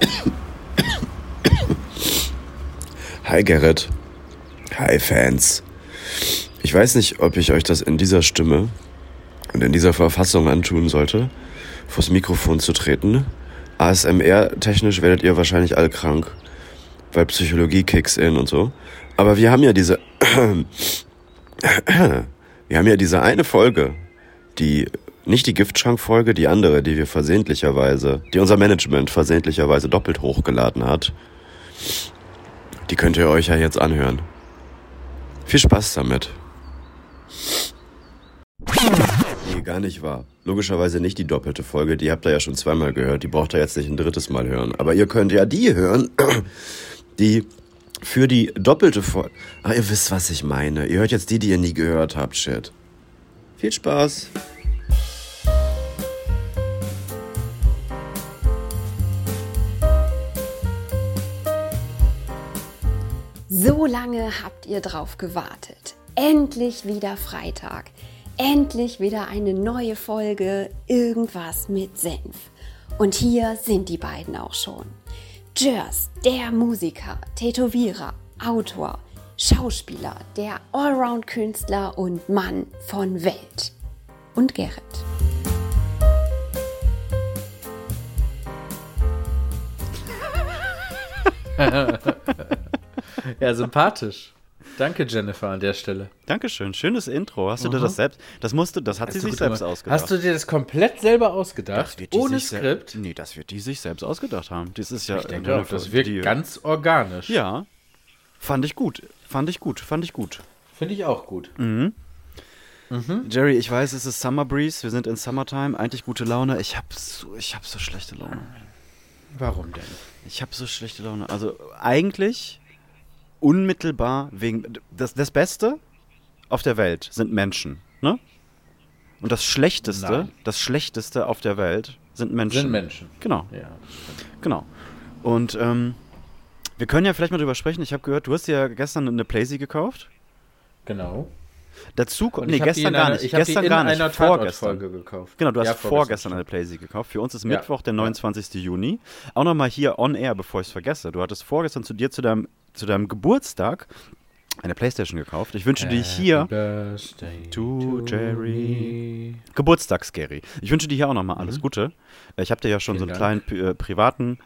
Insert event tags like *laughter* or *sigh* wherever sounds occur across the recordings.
*coughs* Hi Gerrit. Hi Fans. Ich weiß nicht, ob ich euch das in dieser Stimme und in dieser Verfassung antun sollte, vors Mikrofon zu treten. ASMR-technisch werdet ihr wahrscheinlich alle krank, weil Psychologie kicks in und so. Aber wir haben ja diese, *coughs* wir haben ja diese eine Folge, die nicht die Giftschrank-Folge, die andere, die wir versehentlicherweise, die unser Management versehentlicherweise doppelt hochgeladen hat. Die könnt ihr euch ja jetzt anhören. Viel Spaß damit. Nee, gar nicht wahr. Logischerweise nicht die doppelte Folge, die habt ihr ja schon zweimal gehört, die braucht ihr jetzt nicht ein drittes Mal hören. Aber ihr könnt ja die hören, die für die doppelte Folge. Ah, ihr wisst, was ich meine. Ihr hört jetzt die, die ihr nie gehört habt, shit. Viel Spaß. So lange habt ihr drauf gewartet. Endlich wieder Freitag. Endlich wieder eine neue Folge Irgendwas mit Senf. Und hier sind die beiden auch schon. Jers, der Musiker, Tätowierer, Autor, Schauspieler, der Allround-Künstler und Mann von Welt. Und Gerrit. *laughs* ja, sympathisch. Danke, Jennifer, an der Stelle. Dankeschön. Schönes Intro. Hast du dir das selbst. Das musste, das hat Hast sie sich selbst gemacht. ausgedacht. Hast du dir das komplett selber ausgedacht? ohne Skript? Nee, das wird die sich selbst ausgedacht haben. Das ist ja. Ich denke auch, das wirkt die, ganz organisch. Ja. Fand ich gut. Fand ich gut. Fand ich gut. Finde ich auch gut. Jerry, ich weiß, es ist Summer Breeze. Wir sind in Summertime. Eigentlich gute Laune. Ich hab so, ich hab so schlechte Laune. Warum denn? Ich habe so schlechte Laune. Also eigentlich unmittelbar wegen das, das Beste auf der Welt sind Menschen, ne? Und das Schlechteste, Nein. das Schlechteste auf der Welt sind Menschen. Sind Menschen. Genau, Ja. genau. Und ähm, wir können ja vielleicht mal drüber sprechen. Ich habe gehört, du hast dir ja gestern eine Playsee gekauft. Genau. Dazu kommt, nee, gestern gar einer- nicht. Ich habe die Gestern in gar nicht. einer Vorgestern. Gekauft. Genau, du hast Ja, vorgestern eine. Playsee gekauft. Für uns ist Ja. Mittwoch, der 29. Juni. Auch nochmal hier on air, bevor ich es vergesse. Du hattest vorgestern zu dir, zu deinem, zu deinem Geburtstag, eine Playstation gekauft. Ich wünsche dir hier to Jerry. Geburtstags-Gary. Ich wünsche dir hier auch nochmal alles Gute. Äh, Ich habe dir ja schon Mhm. Vielen so einen kleinen äh, privaten,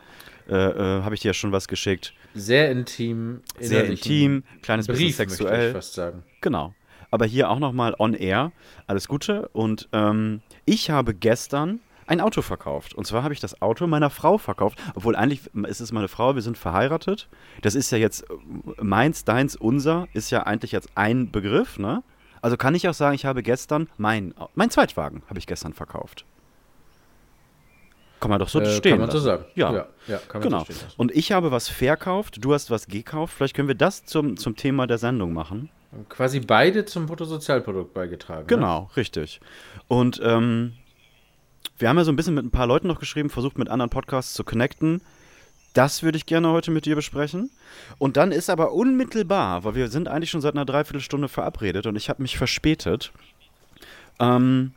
äh, äh, habe ich dir ja schon was geschickt. Sehr intim. Sehr intim, kleines bisschen Brief, möchte sexuell. ich fast sagen. Genau. Aber hier auch nochmal on air. Alles Gute. Und ähm, ich habe gestern ein Auto verkauft. Und zwar habe ich das Auto meiner Frau verkauft. Obwohl eigentlich ist es meine Frau, wir sind verheiratet. Das ist ja jetzt äh, meins, deins, unser, ist ja eigentlich jetzt ein Begriff, ne? Also kann ich auch sagen, ich habe gestern mein, mein Zweitwagen habe ich gestern verkauft. Kann man doch so Äh, stehen kann man so lassen. sagen. Ja. ja, ja kann man Genau. so stehen lassen. Und ich habe was verkauft, du hast was gekauft. Vielleicht können wir das zum, zum Thema der Sendung machen. Quasi beide zum Bruttosozialprodukt beigetragen. Ne? Genau, richtig. Und ähm, wir haben ja so ein bisschen mit ein paar Leuten noch geschrieben, versucht mit anderen Podcasts zu connecten. Das würde ich gerne heute mit dir besprechen. Und dann ist aber unmittelbar, weil wir sind eigentlich schon seit einer Dreiviertelstunde verabredet und ich habe mich verspätet, ähm,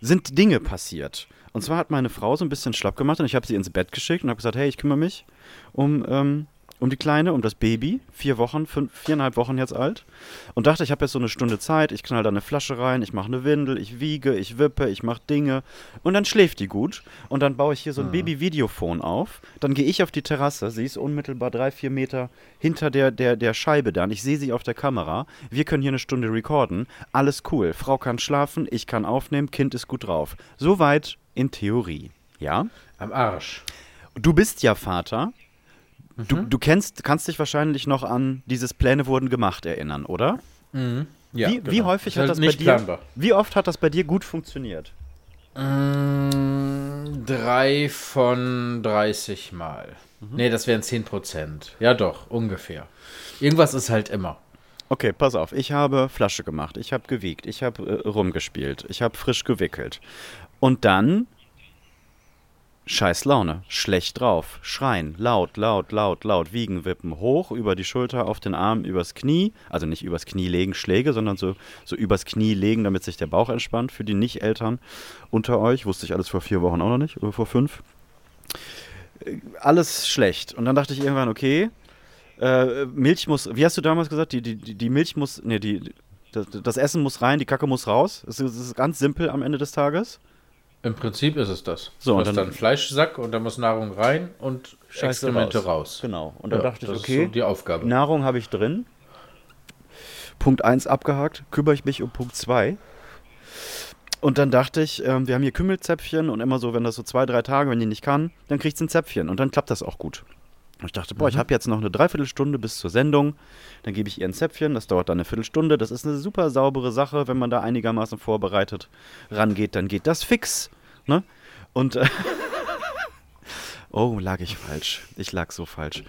sind Dinge passiert. Und zwar hat meine Frau so ein bisschen schlapp gemacht und ich habe sie ins Bett geschickt und habe gesagt, hey, ich kümmere mich um, ähm, um die Kleine, um das Baby, vier Wochen, fünf, viereinhalb Wochen jetzt alt. Und dachte, ich habe jetzt so eine Stunde Zeit, ich knall da eine Flasche rein, ich mache eine Windel, ich wiege, ich wippe, ich mache Dinge. Und dann schläft die gut. Und dann baue ich hier so ein Baby-Videophon auf. Dann gehe ich auf die Terrasse, sie ist unmittelbar drei, vier Meter hinter der, der, der Scheibe dann. Ich sehe sie auf der Kamera. Wir können hier eine Stunde recorden. Alles cool. Frau kann schlafen, ich kann aufnehmen, Kind ist gut drauf. Soweit in Theorie. Ja? Am Arsch. Du bist ja Vater. Du, du kennst, kannst dich wahrscheinlich noch an dieses Pläne wurden gemacht erinnern, oder? Ja, wie, wie genau. häufig Ist hat halt das bei dir? planbar. Wie oft hat das bei dir gut funktioniert? Mm, Drei von 30 Mal. Nee, das wären 10 Prozent. Ja, doch, ungefähr. Irgendwas ist halt immer. Okay, pass auf. Ich habe Flasche gemacht, ich habe gewiegt, ich habe äh, rumgespielt, ich habe frisch gewickelt. Und dann scheiß Laune, schlecht drauf, schreien, laut, laut, laut, laut, wiegen, wippen, hoch über die Schulter, auf den Arm, übers Knie, also nicht übers Knie legen, Schläge, sondern so, so übers Knie legen, damit sich der Bauch entspannt. Für die Nicht-Eltern unter euch, wusste ich alles vor vier Wochen auch noch nicht, oder vor fünf. äh, alles schlecht. Und dann dachte ich irgendwann, okay, äh, Milch muss, wie hast du damals gesagt, die, die, die Milch muss, nee, die, das, das Essen muss rein, die Kacke muss raus. Das ist ganz simpel am Ende des Tages. Im Prinzip ist es das. So, du und dann- dann Fleischsack und da muss Nahrung rein und Scheiße Exkremente raus. Genau. Und dann Ja, dachte ich, das okay, ist so die Aufgabe. Nahrung habe ich drin. Punkt 1 abgehakt, kümmere ich mich um Punkt 2. Und dann dachte ich, ähm, wir haben hier Kümmelzäpfchen und immer so, wenn das so zwei, drei Tage, wenn die nicht kann, dann kriegt sie ein Zäpfchen und dann klappt das auch gut. Und ich dachte, boah, ich habe jetzt noch eine Dreiviertelstunde bis zur Sendung. Dann gebe ich ihr ein Zäpfchen, das dauert dann eine Viertelstunde. Das ist eine super saubere Sache, wenn man da einigermaßen vorbereitet rangeht, dann geht das fix. Ne? Und äh, *laughs* oh, lag ich falsch. Ich lag so falsch.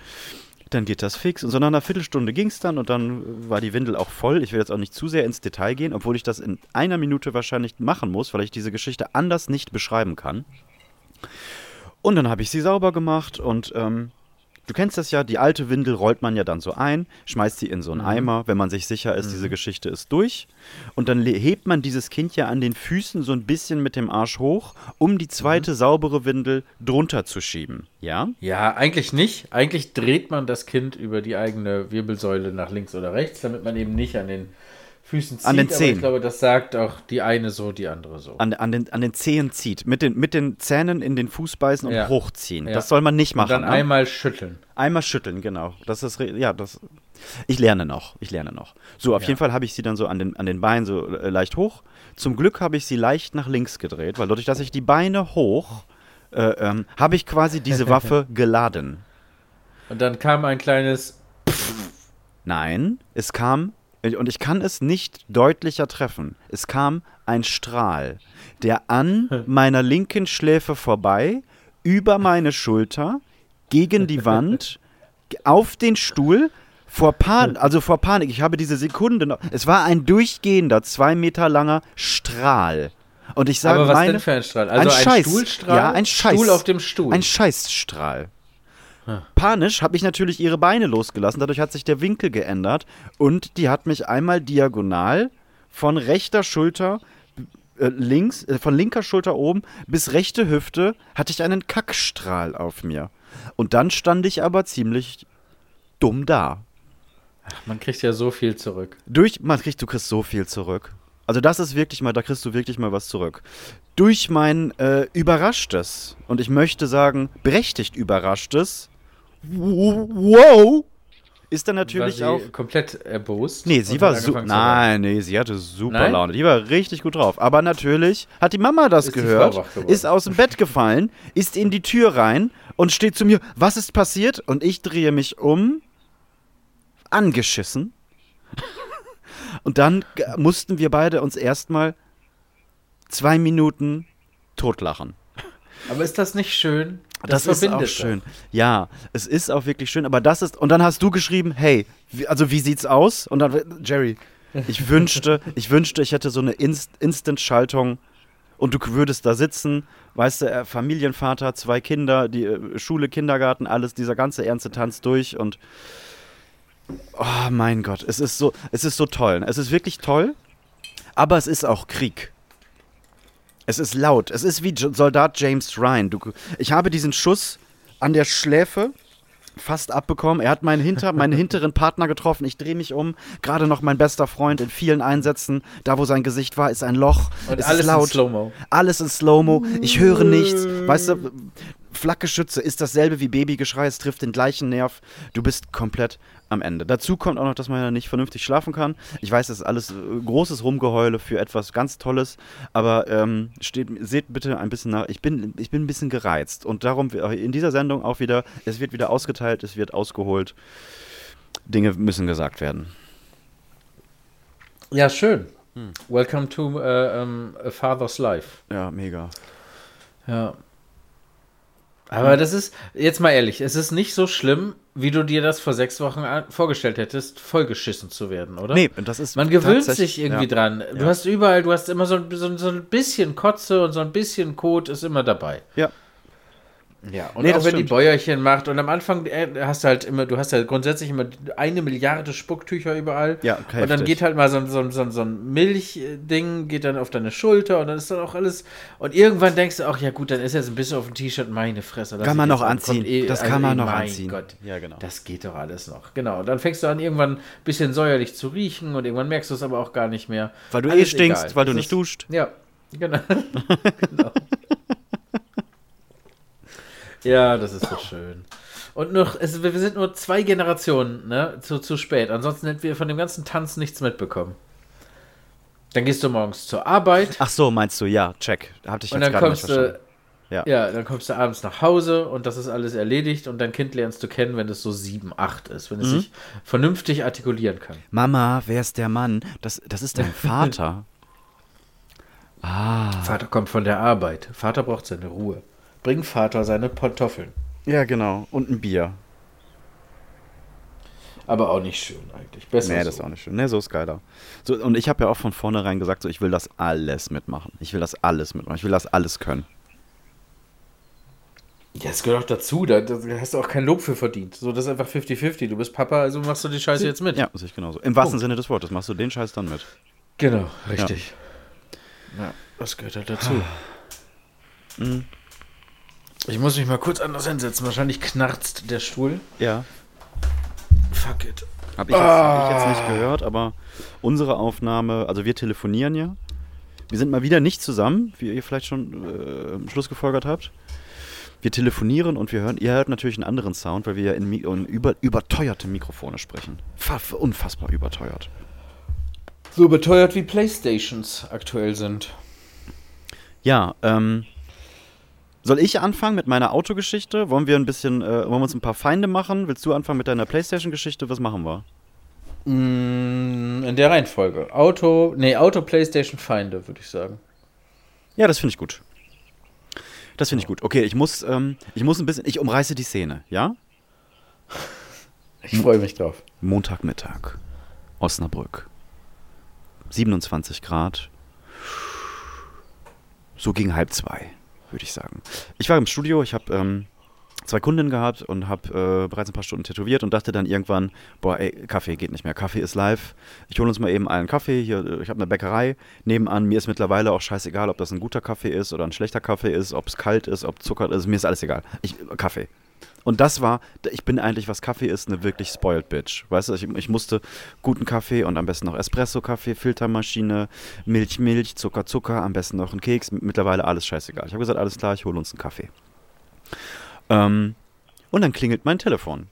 Dann geht das fix. Und so nach einer Viertelstunde ging es dann und dann war die Windel auch voll. Ich will jetzt auch nicht zu sehr ins Detail gehen, obwohl ich das in einer Minute wahrscheinlich machen muss, weil ich diese Geschichte anders nicht beschreiben kann. Und dann habe ich sie sauber gemacht und ähm, du kennst das ja, die alte Windel rollt man ja dann so ein, schmeißt sie in so einen Eimer, wenn man sich sicher ist, diese Geschichte ist durch. Und dann hebt man dieses Kind ja an den Füßen so ein bisschen mit dem Arsch hoch, um die zweite saubere Windel drunter zu schieben. Ja? Ja, eigentlich nicht. Eigentlich dreht man das Kind über die eigene Wirbelsäule nach links oder rechts, damit man eben nicht an den Füßen zieht. An den Zehen. ich glaube, das sagt auch die eine so, die andere so. An, an, den, an den Zehen zieht. Mit den, mit den Zähnen in den Fuß beißen und Ja. hochziehen. Ja. Das soll man nicht machen. Und dann ne? einmal schütteln. Einmal schütteln, genau. Das ist, ja, das. Ich lerne noch, ich lerne noch. So, auf Ja. jeden Fall habe ich sie dann so an den, an den Beinen so äh, leicht hoch. Zum Glück habe ich sie leicht nach links gedreht, weil dadurch, dass ich die Beine hoch, äh, ähm, habe ich quasi diese *laughs* Waffe geladen. Und dann kam ein kleines. Nein, es kam, und ich kann es nicht deutlicher treffen, es kam ein Strahl, der an *laughs* meiner linken Schläfe vorbei, über meine Schulter, gegen die Wand, auf den Stuhl, vor Panik, also vor Panik, ich habe diese Sekunde noch, es war ein durchgehender, zwei Meter langer Strahl. Und ich sage aber was meine, denn für ein Strahl? Also ein, Scheiß. Stuhlstrahl? Ja, ein Scheiß. Stuhl auf dem Stuhl. Ein Scheißstrahl. Panisch habe ich natürlich ihre Beine losgelassen, dadurch hat sich der Winkel geändert und die hat mich einmal diagonal von rechter Schulter äh, links, äh, von linker Schulter oben bis rechte Hüfte hatte ich einen Kackstrahl auf mir. Und dann stand ich aber ziemlich dumm da. Man kriegt ja so viel zurück. Durch, man kriegt, du kriegst so viel zurück. Also das ist wirklich mal, da kriegst du wirklich mal was zurück. Durch mein äh, überraschtes und ich möchte sagen berechtigt überraschtes, wow, ist dann natürlich war auch. sie komplett erbost. Nee, sie war super. Nein, nee, sie hatte super Nein? Laune. Die war richtig gut drauf. Aber natürlich hat die Mama das Ist gehört, ist aus dem Bett gefallen, ist in die Tür rein und steht zu mir, was ist passiert? Und ich drehe mich um, angeschissen. *laughs* Und dann mussten wir beide uns erstmal zwei Minuten totlachen. Aber ist das nicht schön? Das, ist auch schön. Ja, es ist auch wirklich schön, aber das ist. Und dann hast du geschrieben, hey, wie, also wie sieht's aus? Und dann, Jerry, ich wünschte, *laughs* ich wünschte, ich hätte so eine Inst Instant-Schaltung und du würdest da sitzen, weißt du, äh, Familienvater, zwei Kinder, die äh, Schule, Kindergarten, alles, dieser ganze ernste Tanz durch und oh mein Gott, es ist so, es ist so toll. Es ist wirklich toll, aber es ist auch Krieg. Es ist laut. Es ist wie Soldat James Ryan. Du, ich habe diesen Schuss an der Schläfe fast abbekommen. Er hat meinen, hinter, meinen *laughs* hinteren Partner getroffen. Ich drehe mich um. Gerade noch mein bester Freund in vielen Einsätzen. Da, wo sein Gesicht war, ist ein Loch. Und es alles ist in laut. Slow-Mo. Alles in Slow-Mo. Ich höre nichts. Weißt du, Flakgeschütze ist dasselbe wie Babygeschrei. Es trifft den gleichen Nerv. Du bist komplett am Ende. Dazu kommt auch noch, dass man ja nicht vernünftig schlafen kann. Ich weiß, das ist alles äh, großes Rumgeheule für etwas ganz Tolles. Aber ähm, steht, seht bitte ein bisschen nach. Ich bin, ich bin ein bisschen gereizt. Und darum in dieser Sendung auch wieder, es wird wieder ausgeteilt, es wird ausgeholt. Dinge müssen gesagt werden. Ja, schön. Hm. Welcome to äh, ähm, A Father's Life. Ja, mega. Ja. Aber das ist, jetzt mal ehrlich, es ist nicht so schlimm, wie du dir das vor sechs Wochen vorgestellt hättest, vollgeschissen zu werden, oder? Nee, das ist Man gewöhnt sich irgendwie ja. dran. Du Ja. hast überall, du hast immer so, so, so ein bisschen Kotze und so ein bisschen Kot ist immer dabei. Ja. Ja, und Nee, auch wenn die stimmt. Bäuerchen macht und am Anfang äh, hast du halt immer, du hast ja grundsätzlich immer eine Milliarde Spucktücher überall. Ja, Und dann heftig. geht halt mal so, ein- so, so, so ein Milchding, geht dann auf deine Schulter und dann ist dann auch alles. Und irgendwann denkst du auch, ja gut, dann ist jetzt ein bisschen auf dem T-Shirt meine Fresse. Kann man noch an, anziehen. eh- Das also kann man eh, noch mein anziehen. Gott, Ja, genau. Das geht doch alles noch. Genau. Und dann fängst du an, irgendwann ein bisschen säuerlich zu riechen und irgendwann merkst du es aber auch gar nicht mehr. Weil du eh Alles stinkst, egal. weil du Das nicht ist- duscht. Ja, *laughs* genau. *laughs* genau. Ja, das ist so schön. Und noch, es, wir sind nur zwei Generationen ne, zu, zu spät. Ansonsten hätten wir von dem ganzen Tanz nichts mitbekommen. Dann gehst du morgens zur Arbeit Ach so, meinst du, ja, check. Hatte ich und jetzt dann gerade nicht kommst verstanden. du, Ja. ja. dann kommst du abends nach Hause und das ist alles erledigt und dein Kind lernst du kennen, wenn es so sieben, acht ist, wenn es sich vernünftig artikulieren kann. Mama, wer ist der Mann? Das, das ist dein Vater. *laughs* ah. Vater kommt von der Arbeit. Vater braucht seine Ruhe. Bring Vater seine Pantoffeln. Ja, genau. Und ein Bier. Aber auch nicht schön eigentlich. Besser Nee, so. das ist auch nicht schön. Nee, so ist geiler. So, und ich habe ja auch von vornherein gesagt, so, ich will das alles mitmachen. Ich will das alles mitmachen. Ich will das alles können. Ja, das gehört auch dazu. Da, da hast du auch kein Lob für verdient. So, das ist einfach 50-50. Du bist Papa, also machst du die Scheiße jetzt mit. Ja, sehe ich genauso. Im wahrsten Sinne des Wortes machst du den Scheiß dann mit. Genau, richtig. Ja, das gehört halt dazu. Mhm. Ich muss mich mal kurz anders hinsetzen. Wahrscheinlich knarzt der Stuhl. Ja. Fuck it. Habe ich, jetzt- hab ich jetzt nicht gehört, aber unsere Aufnahme, also wir telefonieren ja. Wir sind mal wieder nicht zusammen, wie ihr vielleicht schon äh, Schluss gefolgert habt. Wir telefonieren und wir hören, ihr hört natürlich einen anderen Sound, weil wir ja in, in über, überteuerte Mikrofone sprechen. Fa unfassbar überteuert. So beteuert wie Playstations aktuell sind. Ja, ähm, soll ich anfangen mit meiner Autogeschichte? Wollen wir ein bisschen, äh, wollen wir uns ein paar Feinde machen? Willst du anfangen mit deiner Playstation-Geschichte? Was machen wir? Mm, In der Reihenfolge. Auto, nee, Auto, Playstation, Feinde, würde ich sagen. Ja, das finde ich gut. Das finde ich gut. Okay, ich muss, ähm, ich muss ein bisschen, ich umreiße die Szene, ja? Ich freue mich drauf. Montagmittag, Osnabrück. 27 Grad. So gegen halb zwei, würde ich sagen. Ich war im Studio, ich habe ähm, zwei Kundinnen gehabt und habe äh, bereits ein paar Stunden tätowiert und dachte dann irgendwann, boah, ey, Kaffee geht nicht mehr. Kaffee ist live. Ich hole uns mal eben einen Kaffee. Hier, äh, ich habe eine Bäckerei nebenan. Mir ist mittlerweile auch scheißegal, ob das ein guter Kaffee ist oder ein schlechter Kaffee ist, ob es kalt ist, ob Zucker ist. Mir ist alles egal. Ich, Kaffee. Und das war, ich bin eigentlich, was Kaffee ist, eine wirklich spoiled Bitch. Weißt du, ich, ich musste guten Kaffee und am besten noch Espresso-Kaffee, Filtermaschine, Milch, Milch, Zucker, Zucker, am besten noch ein Keks. Mittlerweile alles scheißegal. Ich habe gesagt, alles klar, ich hole uns einen Kaffee. Ähm, und dann klingelt mein Telefon.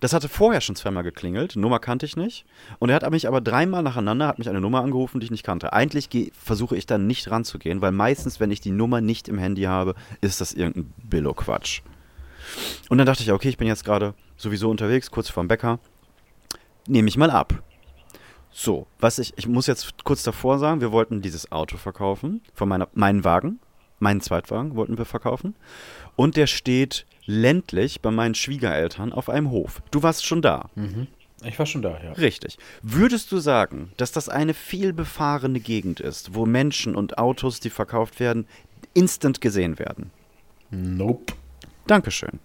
Das hatte vorher schon zweimal geklingelt, Nummer kannte ich nicht. Und er hat mich aber dreimal nacheinander, hat mich eine Nummer angerufen, die ich nicht kannte. Eigentlich geh, versuche ich dann nicht ranzugehen, weil meistens, wenn ich die Nummer nicht im Handy habe, ist das irgendein Billo-Quatsch. Und dann dachte ich, okay, ich bin jetzt gerade sowieso unterwegs, kurz vorm Bäcker. Nehme ich mal ab. So, was ich, ich muss jetzt kurz davor sagen, wir wollten dieses Auto verkaufen, von meiner, meinen Wagen, meinen Zweitwagen wollten wir verkaufen. Und der steht ländlich bei meinen Schwiegereltern auf einem Hof. Du warst schon da. Ich war schon da, ja. Richtig. Würdest du sagen, dass das eine viel befahrene Gegend ist, wo Menschen und Autos, die verkauft werden, instant gesehen werden? Nope. Dankeschön.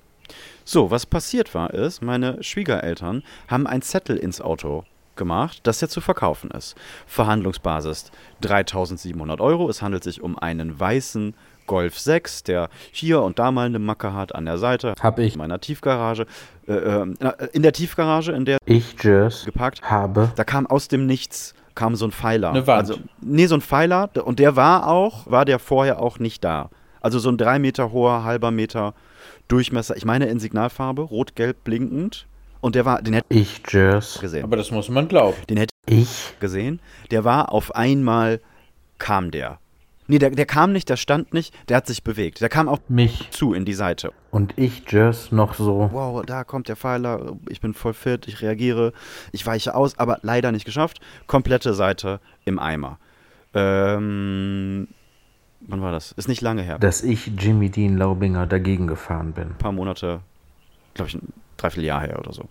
So, was passiert war, ist, meine Schwiegereltern haben ein Zettel ins Auto gemacht, das ja zu verkaufen ist. Verhandlungsbasis 3700 Euro. Es handelt sich um einen weißen Golf 6, der hier und da mal eine Macke hat an der Seite. Hab ich. In meiner Tiefgarage. Äh, äh, in der Tiefgarage, in der Ich, Jers, geparkt, habe. da kam aus dem Nichts kam so ein Pfeiler. Eine Wand. Also, nee, so ein Pfeiler. Und der war auch, war der vorher auch nicht da. Also so ein drei Meter hoher, halber Meter Durchmesser. Ich meine in Signalfarbe, rot-gelb blinkend. Und der war, den hätte Ich, Jers. gesehen. Aber das muss man glauben. Den hätte Ich. gesehen. Der war auf einmal, kam der. Nee, der, der kam nicht, der stand nicht, der hat sich bewegt. Der kam auch Mich. zu in die Seite. Und ich, Jers, noch so. wow, da kommt der Pfeiler, ich bin voll fit, ich reagiere, ich weiche aus, aber leider nicht geschafft. Komplette Seite im Eimer. Ähm, wann war das? Ist nicht lange her. Ein Dass ich, Jimmy Dean Laubinger, dagegen gefahren bin. paar Monate, glaube ich, ein Dreivierteljahr her oder so.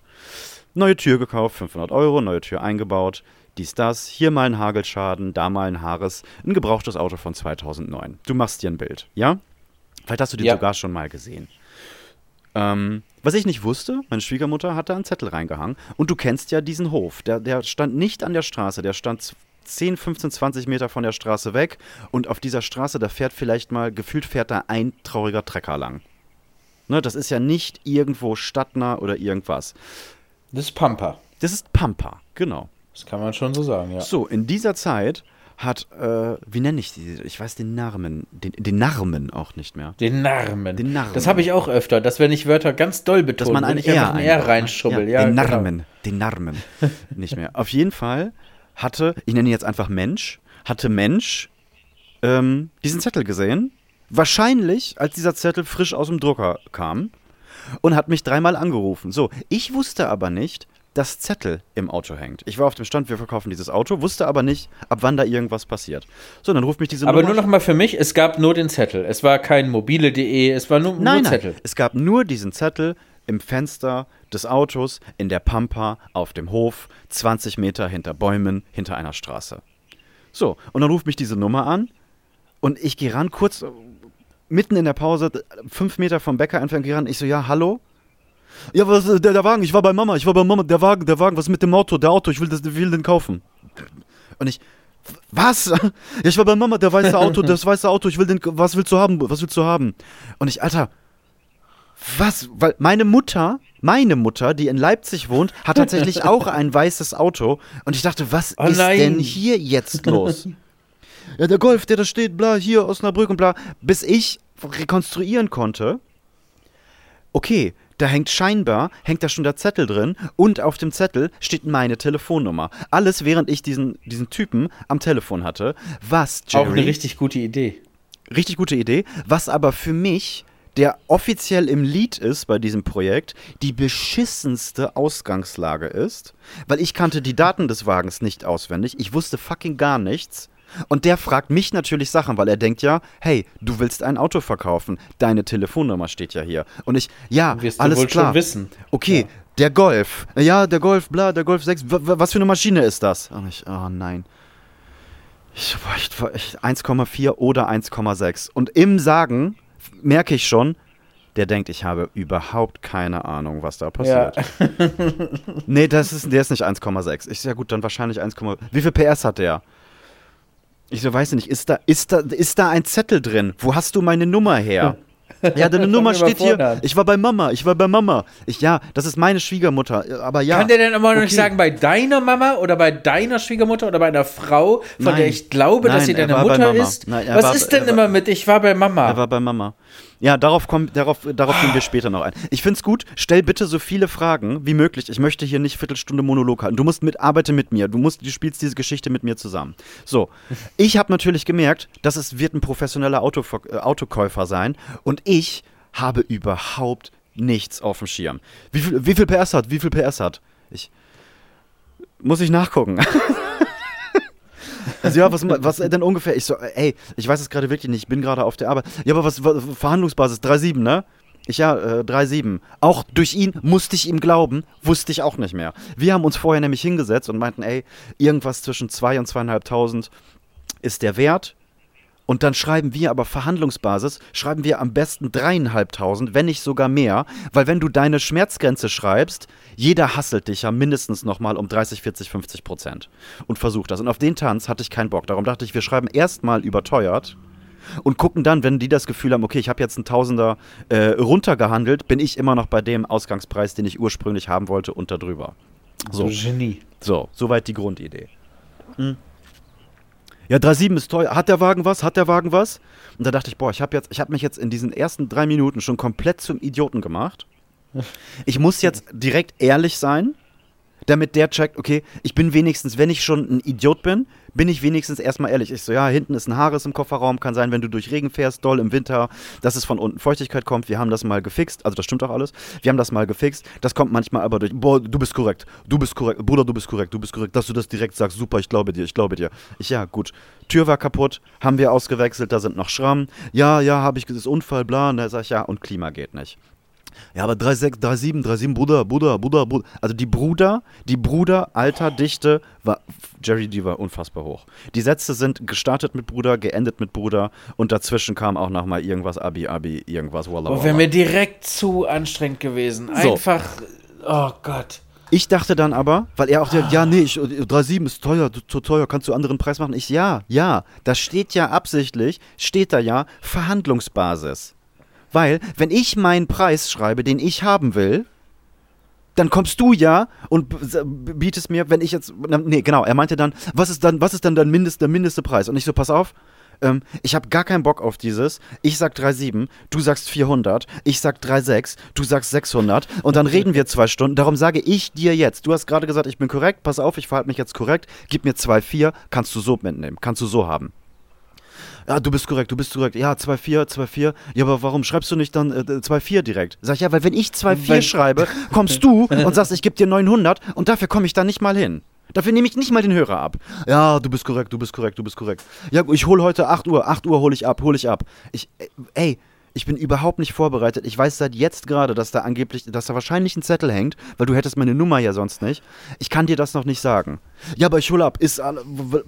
Neue Tür gekauft, 500 Euro, neue Tür eingebaut, dies, das, hier mal ein Hagelschaden, da mal ein Haares, ein gebrauchtes Auto von 2009. Du machst dir ein Bild, ja? Vielleicht hast du den Ja. sogar schon mal gesehen. Ähm, was ich nicht wusste, meine Schwiegermutter hat da einen Zettel reingehangen. Und du kennst ja diesen Hof. Der, der stand nicht an der Straße, der stand 10, 15, 20 Meter von der Straße weg. Und auf dieser Straße, da fährt vielleicht mal, gefühlt fährt da ein trauriger Trecker lang. Ne, das ist ja nicht irgendwo stadtnah oder irgendwas. Das ist Pampa. Das ist Pampa, genau. Das kann man schon so sagen, ja. So, in dieser Zeit hat, äh, wie nenne ich die? Ich weiß den Namen, den, den Namen auch nicht mehr. Den Narmen. Den Narmen. Das habe ich auch öfter, dass wenn ich Wörter ganz doll betone, Dass man ein R ein R reinschubbel. Ja, Ja, den genau. Narmen, den Narmen. *laughs* nicht mehr. Auf jeden Fall hatte, ich nenne ihn jetzt einfach Mensch, hatte Mensch ähm, diesen Zettel gesehen. Wahrscheinlich, als dieser Zettel frisch aus dem Drucker kam und hat mich dreimal angerufen. So, ich wusste aber nicht, dass Zettel im Auto hängt. Ich war auf dem Stand, wir verkaufen dieses Auto, wusste aber nicht, ab wann da irgendwas passiert. So, dann ruft mich diese Aber Nummer. nur noch mal für mich, es gab nur den Zettel. Es war kein mobile.de, es war nur, Nein, nur nein. Zettel. Es gab nur diesen Zettel im Fenster des Autos in der Pampa auf dem Hof, 20 Meter hinter Bäumen, hinter einer Straße. So, und dann ruft mich diese Nummer an und ich gehe ran, kurz äh, mitten in der Pause, fünf Meter vom Bäcker entfernt, gehe ran. Ich so, ja, hallo? Ja, was, äh, der, der Wagen, ich war bei Mama, ich war bei Mama, der Wagen, der Wagen, was ist mit dem Auto, der Auto, ich will, das, will den kaufen. Und ich, was? *laughs* Ja, ich war bei Mama, der weiße Auto, *laughs* das weiße Auto, ich will den, was willst du haben, was willst du haben? Und ich, Alter, was? Weil meine Mutter, meine Mutter, die in Leipzig wohnt, hat tatsächlich *laughs* auch ein weißes Auto. Und ich dachte, was Oh ist denn hier jetzt *laughs* los? ja, der Golf, der da steht, bla, hier, Osnabrück und bla. Bis ich rekonstruieren konnte, okay, da hängt scheinbar, hängt da schon der Zettel drin und auf dem Zettel steht meine Telefonnummer. Alles, während ich diesen, diesen Typen am Telefon hatte. Was, Jerry? Auch eine richtig gute Idee. Richtig gute Idee. Was aber für mich, der offiziell im Lied ist bei diesem Projekt, die beschissenste Ausgangslage ist, weil ich kannte die Daten des Wagens nicht auswendig. Ich wusste fucking gar nichts. Und der fragt mich natürlich Sachen, weil er denkt ja, hey, du willst ein Auto verkaufen. Deine Telefonnummer steht ja hier. Und ich, ja, Wirst du alles wohl klar. schon wissen. Okay, Ja. der Golf. Ja, der Golf, bla, der Golf 6. W w- was für eine Maschine ist das? Und ich, oh nein. Ich war echt, war echt 1,4 oder 1,6. Und im Sagen merke ich schon, der denkt, ich habe überhaupt keine Ahnung, was da passiert. *laughs* Nee, das ist, der ist nicht 1,6. Ich so, ja gut, dann wahrscheinlich 1, wie viel PS hat der? Ich so, weiß ich nicht, ist da, ist da, ist da ein Zettel drin? Wo hast du meine Nummer her? *laughs* Ja, deine *laughs* Nummer steht hier. Ich war bei Mama, ich war bei Mama. Ich, ja, das ist meine Schwiegermutter. Aber ja. Kann der denn immer noch okay. nicht sagen, bei deiner Mama oder bei deiner Schwiegermutter oder bei einer Frau, von Nein. der ich glaube, dass Nein, sie er deine Mutter ist? Nein, Was war- ist denn war- immer mit, ich war bei Mama? Er war bei Mama. Ja, darauf, kommt, darauf, darauf gehen wir später noch ein. Ich find's gut, stell bitte so viele Fragen wie möglich. Ich möchte hier nicht Viertelstunde Monolog halten. Du musst mit, arbeite mit mir. Du musst, du spielst diese Geschichte mit mir zusammen. So, *laughs* ich habe natürlich gemerkt, dass es wird ein professioneller Autover äh, Autokäufer sein und ich habe überhaupt nichts auf dem Schirm. Wie viel, wie viel PS hat? Wie viel PS hat? Ich muss ich nachgucken. *laughs* Also ja, was, was denn ungefähr? Ich so, ey, ich weiß es gerade wirklich nicht, ich bin gerade auf der Arbeit. Ja, aber was, was Verhandlungsbasis 3,7, ne? Ich ja, äh, 3,7. Auch durch ihn musste ich ihm glauben, wusste ich auch nicht mehr. Wir haben uns vorher nämlich hingesetzt und meinten, ey, irgendwas zwischen 2 und 2.500 ist der Wert. Und dann schreiben wir aber Verhandlungsbasis, schreiben wir am besten dreieinhalbtausend, wenn nicht sogar mehr, weil wenn du deine Schmerzgrenze schreibst, jeder hasselt dich ja mindestens nochmal um 30, 40, 50 Prozent und versucht das. Und auf den Tanz hatte ich keinen Bock. Darum dachte ich, wir schreiben erstmal überteuert und gucken dann, wenn die das Gefühl haben, okay, ich habe jetzt einen Tausender äh, runtergehandelt, bin ich immer noch bei dem Ausgangspreis, den ich ursprünglich haben wollte, und darüber. So. Du Genie. So, soweit die Grundidee. Hm. Ja, 3,7 ist teuer. Hat der Wagen was? Hat der Wagen was? Und da dachte ich, boah, ich habe hab mich jetzt in diesen ersten drei Minuten schon komplett zum Idioten gemacht. Ich muss jetzt direkt ehrlich sein, damit der checkt, okay, ich bin wenigstens, wenn ich schon ein Idiot bin, bin ich wenigstens erstmal ehrlich. Ich so, ja, hinten ist ein Haares im Kofferraum, kann sein, wenn du durch Regen fährst, doll im Winter, dass es von unten Feuchtigkeit kommt. Wir haben das mal gefixt, also das stimmt auch alles. Wir haben das mal gefixt. Das kommt manchmal aber durch, boah, du bist korrekt, du bist korrekt, Bruder, du bist korrekt, du bist korrekt, dass du das direkt sagst, super, ich glaube dir, ich glaube dir. Ich, ja, gut. Tür war kaputt, haben wir ausgewechselt, da sind noch Schrammen. Ja, ja, habe ich, das Unfall, bla, und da sag ich, ja, und Klima geht nicht. Ja, aber 3,6, 3,7, 3,7, Bruder, Bruder, Bruder, Bruder. Also die Bruder, die Bruder, Alter, Dichte, war, Jerry, die war unfassbar hoch. Die Sätze sind gestartet mit Bruder, geendet mit Bruder und dazwischen kam auch nochmal irgendwas, Abi, Abi, irgendwas, Walla, Oh, wäre mir direkt zu anstrengend gewesen. So. Einfach, oh Gott. Ich dachte dann aber, weil er auch sagt, ja, nee, ich, 3,7 ist teuer, zu teuer, kannst du anderen Preis machen? Ich, ja, ja, das steht ja absichtlich, steht da ja Verhandlungsbasis. Weil, wenn ich meinen Preis schreibe, den ich haben will, dann kommst du ja und bietest mir, wenn ich jetzt, nee, genau, er meinte dann, was ist dann, was ist dann dein Mindest, der mindeste Preis? Und ich so, pass auf, ähm, ich habe gar keinen Bock auf dieses. Ich sag 3,7, du sagst 400, ich sag 3,6, du sagst 600 und dann reden wir zwei Stunden. Darum sage ich dir jetzt, du hast gerade gesagt, ich bin korrekt, pass auf, ich verhalte mich jetzt korrekt, gib mir 2,4, kannst du so mitnehmen, kannst du so haben. Ja, du bist korrekt, du bist korrekt. Ja, 2,4, 2,4. Ja, aber warum schreibst du nicht dann äh, 2,4 direkt? Sag ich, ja, weil wenn ich 2,4 Weil- schreibe, *laughs* kommst du und sagst, ich gebe dir 900 und dafür komme ich dann nicht mal hin. Dafür nehme ich nicht mal den Hörer ab. Ja, du bist korrekt, du bist korrekt, du bist korrekt. Ja, ich hole heute 8 Uhr, 8 Uhr hole ich ab, hole ich ab. Ich, äh, ey, ich bin überhaupt nicht vorbereitet. Ich weiß seit jetzt gerade, dass da angeblich, dass da wahrscheinlich ein Zettel hängt, weil du hättest meine Nummer ja sonst nicht. Ich kann dir das noch nicht sagen. Ja, aber ich hole ab, ist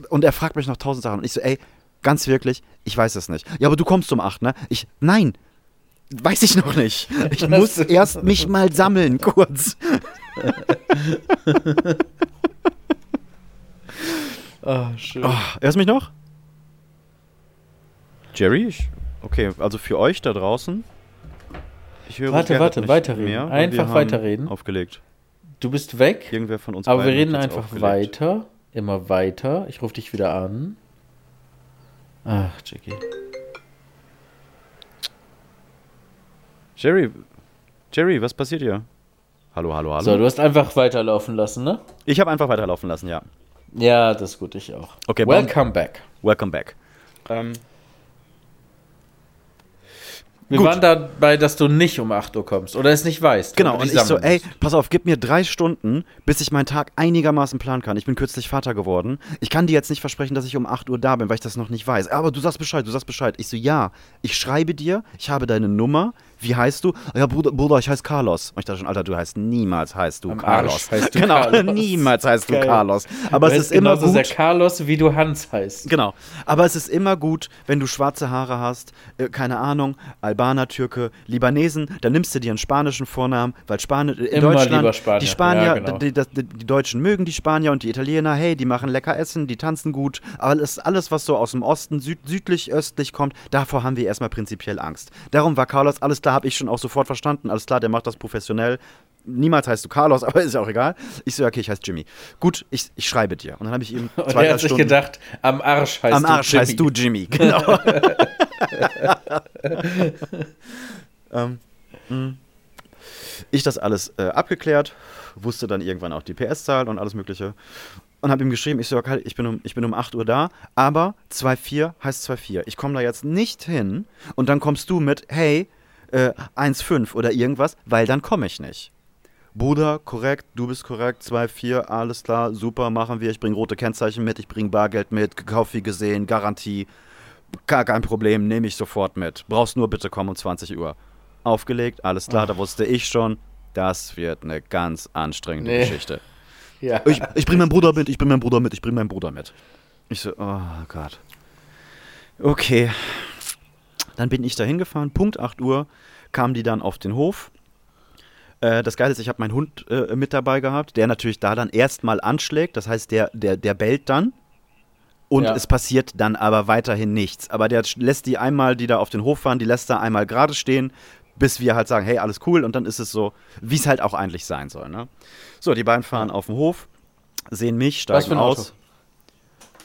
und er fragt mich noch tausend Sachen und ich so, ey, ganz wirklich, ich weiß es nicht. Ja, aber du kommst um 8, ne? Ich, nein, weiß ich noch nicht. Ich muss erst mich mal sammeln, kurz. Oh, schön. Oh, hörst mich noch? Jerry? Ich, okay, also für euch da draußen. Ich höre Warte, warte, weiterreden. Mehr, Einfach wir haben weiterreden. Aufgelegt. Du bist weg, Irgendwer von uns aber wir reden einfach aufgelegt. weiter. Immer weiter. Ich rufe dich wieder an. Ach, Jackie. Jerry, Jerry, was passiert hier? Hallo, hallo, hallo. So, du hast einfach weiterlaufen lassen, ne? ich habe einfach weiterlaufen lassen, ja. Ja, das ist gut, ich auch. Okay, Welcome back. Welcome back. Ähm, Wir Gut. waren dabei, dass du nicht um 8 Uhr kommst oder es nicht weißt. Genau, und ich so, ey, pass auf, gib mir drei Stunden, bis ich meinen Tag einigermaßen planen kann. Ich bin kürzlich Vater geworden. Ich kann dir jetzt nicht versprechen, dass ich um 8 Uhr da bin, weil ich das noch nicht weiß. Aber du sagst Bescheid, du sagst Bescheid. Ich so, ja, ich schreibe dir, ich habe deine Nummer. Wie heißt du? Ja, Bruder, Bruder ich heiße Carlos. Und ich dachte schon, Alter, du heißt niemals heißt du Am Carlos. Heißt du genau, Carlos. *laughs* niemals heißt du Geil. Carlos. Aber Du es ist immer gut. sehr Carlos, wie du Hans heißt. Genau. Aber es ist immer gut, wenn du schwarze Haare hast, äh, keine Ahnung, Albaner, Türke, Libanesen, dann nimmst du dir einen spanischen Vornamen, weil Spanisch in Immer Deutschland, lieber Spanier. die Spanier, Ja, genau. die, die, die, die Deutschen mögen die Spanier und die Italiener, hey, die machen lecker Essen, die tanzen gut, aber es ist alles, was so aus dem Osten, süd, südlich, östlich kommt, davor haben wir erstmal prinzipiell Angst. Darum war Carlos, alles klar, habe ich schon auch sofort verstanden, alles klar, der macht das professionell. Niemals heißt du Carlos, *laughs* aber ist ja auch egal. Ich so, okay, ich heiße Jimmy. Gut, ich, ich schreibe dir. Und dann habe ich ihm *laughs* Und zwei, er drei hat sich Stunden gedacht, am Arsch heißt am du Arsch Jimmy. heißt du Jimmy, genau. *laughs* ähm, mh. ich das alles äh, abgeklärt, wusste dann irgendwann auch die PS-Zahl und alles Mögliche. Und habe ihm geschrieben, ich so, okay, ich bin, um, ich bin um 8 Uhr da, aber 2,4 heißt 2,4. Ich komme da jetzt nicht hin und dann kommst du mit, hey, äh, 1,5 oder irgendwas, weil dann komme ich nicht. Bruder, korrekt, du bist korrekt, 2,4, alles klar, super, machen wir. Ich bringe rote Kennzeichen mit, ich bringe Bargeld mit, gekauft wie gesehen, Garantie. Gar kein Problem, nehme ich sofort mit. Brauchst nur bitte kommen um 20 Uhr. Aufgelegt, alles klar, da wusste ich schon, das wird eine ganz anstrengende Nee. Geschichte. *laughs* Ja. Ich, ich bringe meinen Bruder mit, ich bringe meinen Bruder mit, ich bringe meinen Bruder mit. Ich so, oh Gott. Okay. Dann bin ich da hingefahren, Punkt 8 Uhr kamen die dann auf den Hof. Äh, das Geile ist, ich habe meinen Hund äh, mit dabei gehabt, der natürlich da dann erstmal anschlägt. Das heißt, der, der, der bellt dann. Und Ja. es passiert dann aber weiterhin nichts. Aber der lässt die einmal, die da auf den Hof fahren, die lässt da einmal gerade stehen, bis wir halt sagen, hey, alles cool. Und dann ist es so, wie es halt auch eigentlich sein soll. Ne? So, die beiden fahren auf den Hof, sehen mich, Was steigen aus.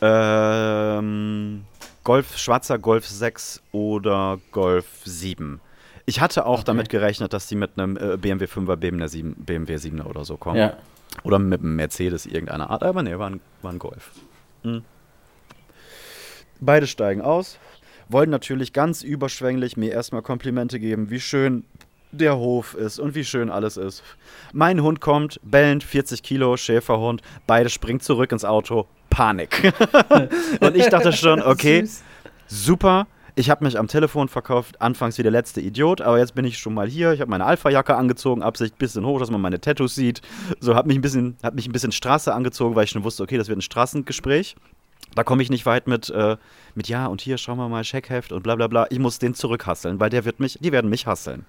Ähm, Golf, schwarzer Golf 6 oder Golf 7. Ich hatte auch damit gerechnet, dass die mit einem äh, BMW 5er, BMW 7, BMW 7er oder so kommen. ja. Oder mit einem Mercedes irgendeiner Art. Aber nee, war ein, war ein Golf. Mhm. Beide steigen aus, wollen natürlich ganz überschwänglich mir erstmal Komplimente geben, wie schön der Hof ist und wie schön alles ist. Mein Hund kommt, bellend, 40 Kilo, Schäferhund, beide springen zurück ins Auto, Panik. *laughs* und ich dachte schon, *laughs* okay, Süß. super. Ich habe mich am Telefon verkauft, anfangs wie der letzte Idiot, aber jetzt bin ich schon mal hier. Ich habe meine Alpha-Jacke angezogen, Absicht bisschen hoch, dass man meine Tattoos sieht. So, habe mich, ein bisschen, hab mich ein bisschen Straße angezogen, weil ich schon wusste, okay, das wird ein Straßengespräch. Da komme ich nicht weit mit, äh, mit ja und hier schauen wir mal Scheckheft und bla bla bla. Ich muss den zurückhasseln, weil der wird mich, die werden mich hasseln.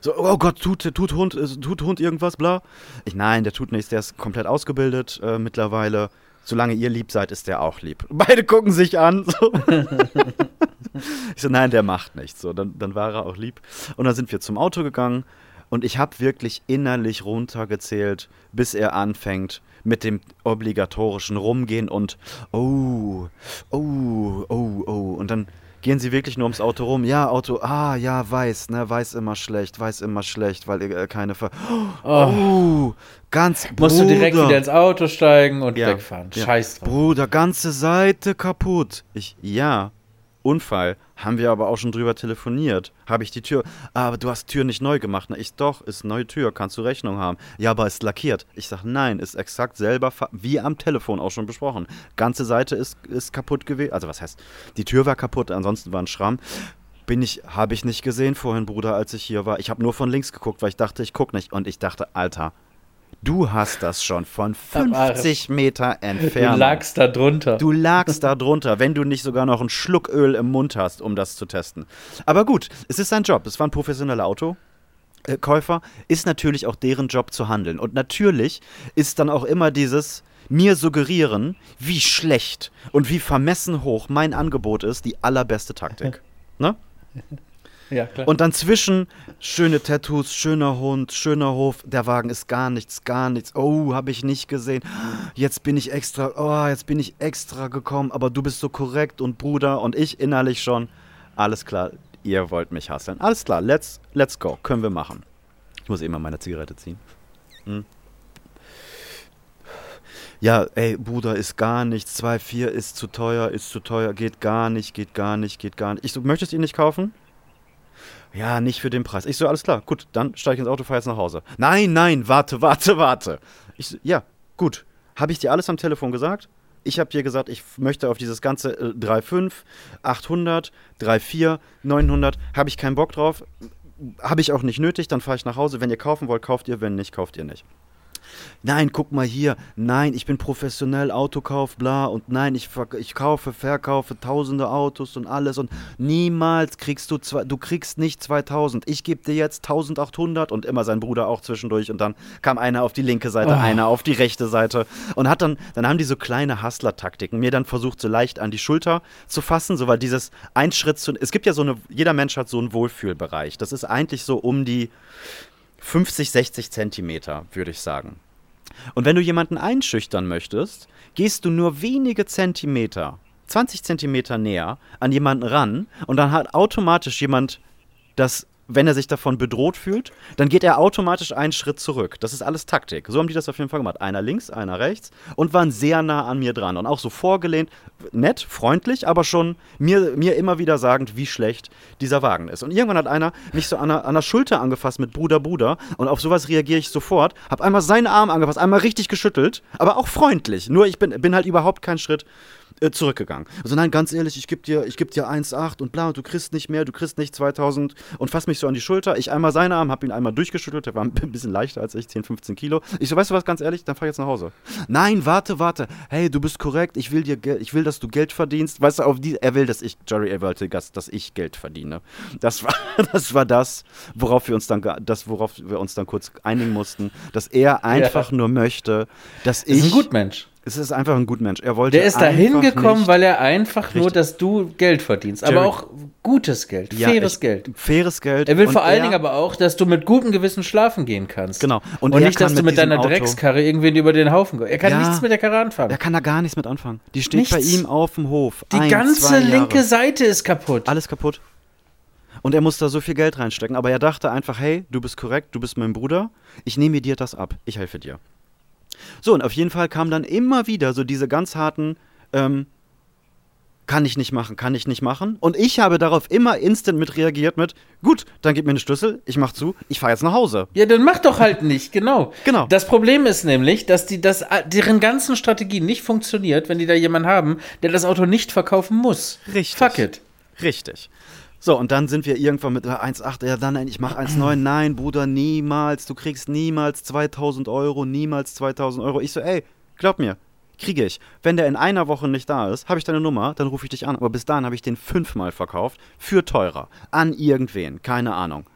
So, oh Gott, tut, tut, Hund, äh, tut Hund irgendwas, bla. Ich, nein, der tut nichts, der ist komplett ausgebildet äh, mittlerweile. Solange ihr lieb seid, ist der auch lieb. *laughs* Beide gucken sich an. So. *laughs* ich so, nein, der macht nichts. So, dann, dann war er auch lieb. Und dann sind wir zum Auto gegangen und ich habe wirklich innerlich runtergezählt, bis er anfängt mit dem obligatorischen Rumgehen und oh, oh, oh, oh. Und dann gehen sie wirklich nur ums Auto rum. Ja, Auto, ah, ja, weiß, ne, weiß immer schlecht, weiß immer schlecht, weil äh, keine Ver. Oh, oh ganz Musst Bruder. du direkt wieder ins Auto steigen und ja, wegfahren. Ja. Scheiß drauf. Bruder, ganze Seite kaputt. Ich, ja, Unfall. Haben wir aber auch schon drüber telefoniert. Habe ich die Tür. Aber du hast Tür nicht neu gemacht. Na, ich doch, ist neue Tür, kannst du Rechnung haben. Ja, aber ist lackiert. Ich sage, nein, ist exakt selber, wie am Telefon auch schon besprochen. Ganze Seite ist, ist kaputt gewesen. Also was heißt, die Tür war kaputt, ansonsten war ein Schramm. Bin ich, habe ich nicht gesehen vorhin, Bruder, als ich hier war. Ich habe nur von links geguckt, weil ich dachte, ich gucke nicht. Und ich dachte, Alter, Du hast das schon von 50 Meter entfernt. Du lagst da drunter. Du lagst da drunter, wenn du nicht sogar noch einen Schluck Öl im Mund hast, um das zu testen. Aber gut, es ist sein Job. Es war ein professioneller Autokäufer. Ist natürlich auch deren Job zu handeln. Und natürlich ist dann auch immer dieses mir suggerieren, wie schlecht und wie vermessen hoch mein Angebot ist, die allerbeste Taktik. *laughs* ne? Ja, klar. Und dann zwischen schöne Tattoos, schöner Hund, schöner Hof, der Wagen ist gar nichts, gar nichts. Oh, habe ich nicht gesehen. Jetzt bin ich extra, oh, jetzt bin ich extra gekommen, aber du bist so korrekt und Bruder und ich innerlich schon. Alles klar, ihr wollt mich hasseln. Alles klar, let's, let's go, können wir machen. Ich muss eben mal meine Zigarette ziehen. Hm. Ja, ey, Bruder, ist gar nichts. 2,4 ist zu teuer, ist zu teuer, geht gar nicht, geht gar nicht, geht gar nicht. Ich so, möchtest du ihn nicht kaufen? Ja, nicht für den Preis. Ich so, alles klar, gut, dann steige ich ins Auto, fahre jetzt nach Hause. Nein, nein, warte, warte, warte. Ich so, ja, gut. Habe ich dir alles am Telefon gesagt? Ich habe dir gesagt, ich möchte auf dieses ganze äh, 3,5, 800, 3,4, 900, habe ich keinen Bock drauf. Habe ich auch nicht nötig, dann fahre ich nach Hause. Wenn ihr kaufen wollt, kauft ihr, wenn nicht, kauft ihr nicht nein, guck mal hier, nein, ich bin professionell Autokauf, bla, und nein, ich, ich kaufe, verkaufe tausende Autos und alles. Und niemals kriegst du, zwei, du kriegst nicht 2000, ich gebe dir jetzt 1800 und immer sein Bruder auch zwischendurch. Und dann kam einer auf die linke Seite, oh. einer auf die rechte Seite. Und hat dann, dann haben die so kleine Hustler-Taktiken, mir dann versucht so leicht an die Schulter zu fassen, so weil dieses ein Schritt zu, es gibt ja so eine, jeder Mensch hat so einen Wohlfühlbereich, das ist eigentlich so um die 50, 60 Zentimeter, würde ich sagen. Und wenn du jemanden einschüchtern möchtest, gehst du nur wenige Zentimeter, 20 Zentimeter näher an jemanden ran und dann hat automatisch jemand das wenn er sich davon bedroht fühlt, dann geht er automatisch einen Schritt zurück. Das ist alles Taktik. So haben die das auf jeden Fall gemacht. Einer links, einer rechts und waren sehr nah an mir dran und auch so vorgelehnt, nett, freundlich, aber schon mir, mir immer wieder sagend, wie schlecht dieser Wagen ist. Und irgendwann hat einer mich so an der, an der Schulter angefasst mit Bruder, Bruder und auf sowas reagiere ich sofort, habe einmal seinen Arm angefasst, einmal richtig geschüttelt, aber auch freundlich. Nur ich bin, bin halt überhaupt keinen Schritt äh, zurückgegangen. Also nein, ganz ehrlich, ich gebe dir, geb dir 1,8 und bla, du kriegst nicht mehr, du kriegst nicht 2000 und fass mich so an die Schulter. Ich einmal seinen Arm, habe ihn einmal durchgeschüttelt, der war *laughs* ein bisschen leichter als ich, 10, 15 Kilo. Ich so, weißt du was, ganz ehrlich, dann fahr ich jetzt nach Hause. Nein, warte, warte. Hey, du bist korrekt, ich will dir ich will, dass du Geld verdienst. Weißt du, auf die, er will, dass ich, Jerry, er wollte, dass ich Geld verdiene. Das war, *laughs* das war das, worauf wir uns dann, das, worauf wir uns dann kurz einigen mussten, dass er einfach ja. nur möchte, dass ich. Ist ein Gutmensch. Es ist einfach ein guter Mensch. Er wollte Der ist da hingekommen, weil er einfach richtig. nur, dass du Geld verdienst. Aber Jerry. auch gutes Geld, ja, faires Geld. Faires Geld. Er will vor allen Dingen aber auch, dass du mit gutem Gewissen schlafen gehen kannst. Genau. Und, und nicht, dass du mit deiner Auto Dreckskarre irgendwen über den Haufen gehst. Er kann ja, nichts mit der Karre anfangen. Er kann da gar nichts mit anfangen. Die steht nichts. bei ihm auf dem Hof. Die Ein, ganze linke Seite ist kaputt. Alles kaputt. Und er muss da so viel Geld reinstecken. Aber er dachte einfach, hey, du bist korrekt, du bist mein Bruder. Ich nehme dir das ab. Ich helfe dir. So, und auf jeden Fall kamen dann immer wieder so diese ganz harten, ähm, kann ich nicht machen, kann ich nicht machen. Und ich habe darauf immer instant mit reagiert mit, gut, dann gib mir einen Schlüssel, ich mach zu, ich fahre jetzt nach Hause. Ja, dann mach doch halt nicht, genau. Genau. Das Problem ist nämlich, dass die, das, deren ganzen Strategie nicht funktioniert, wenn die da jemanden haben, der das Auto nicht verkaufen muss. Richtig. Fuck it. Richtig. So, und dann sind wir irgendwann mit 1,8, ja, dann, ich mach 1,9, *clears throat* nein, Bruder, niemals, du kriegst niemals 2000 Euro, niemals 2000 Euro. Ich so, ey, glaub mir, kriege ich. Wenn der in einer Woche nicht da ist, habe ich deine Nummer, dann rufe ich dich an. Aber bis dahin habe ich den fünfmal verkauft, für teurer, an irgendwen, keine Ahnung.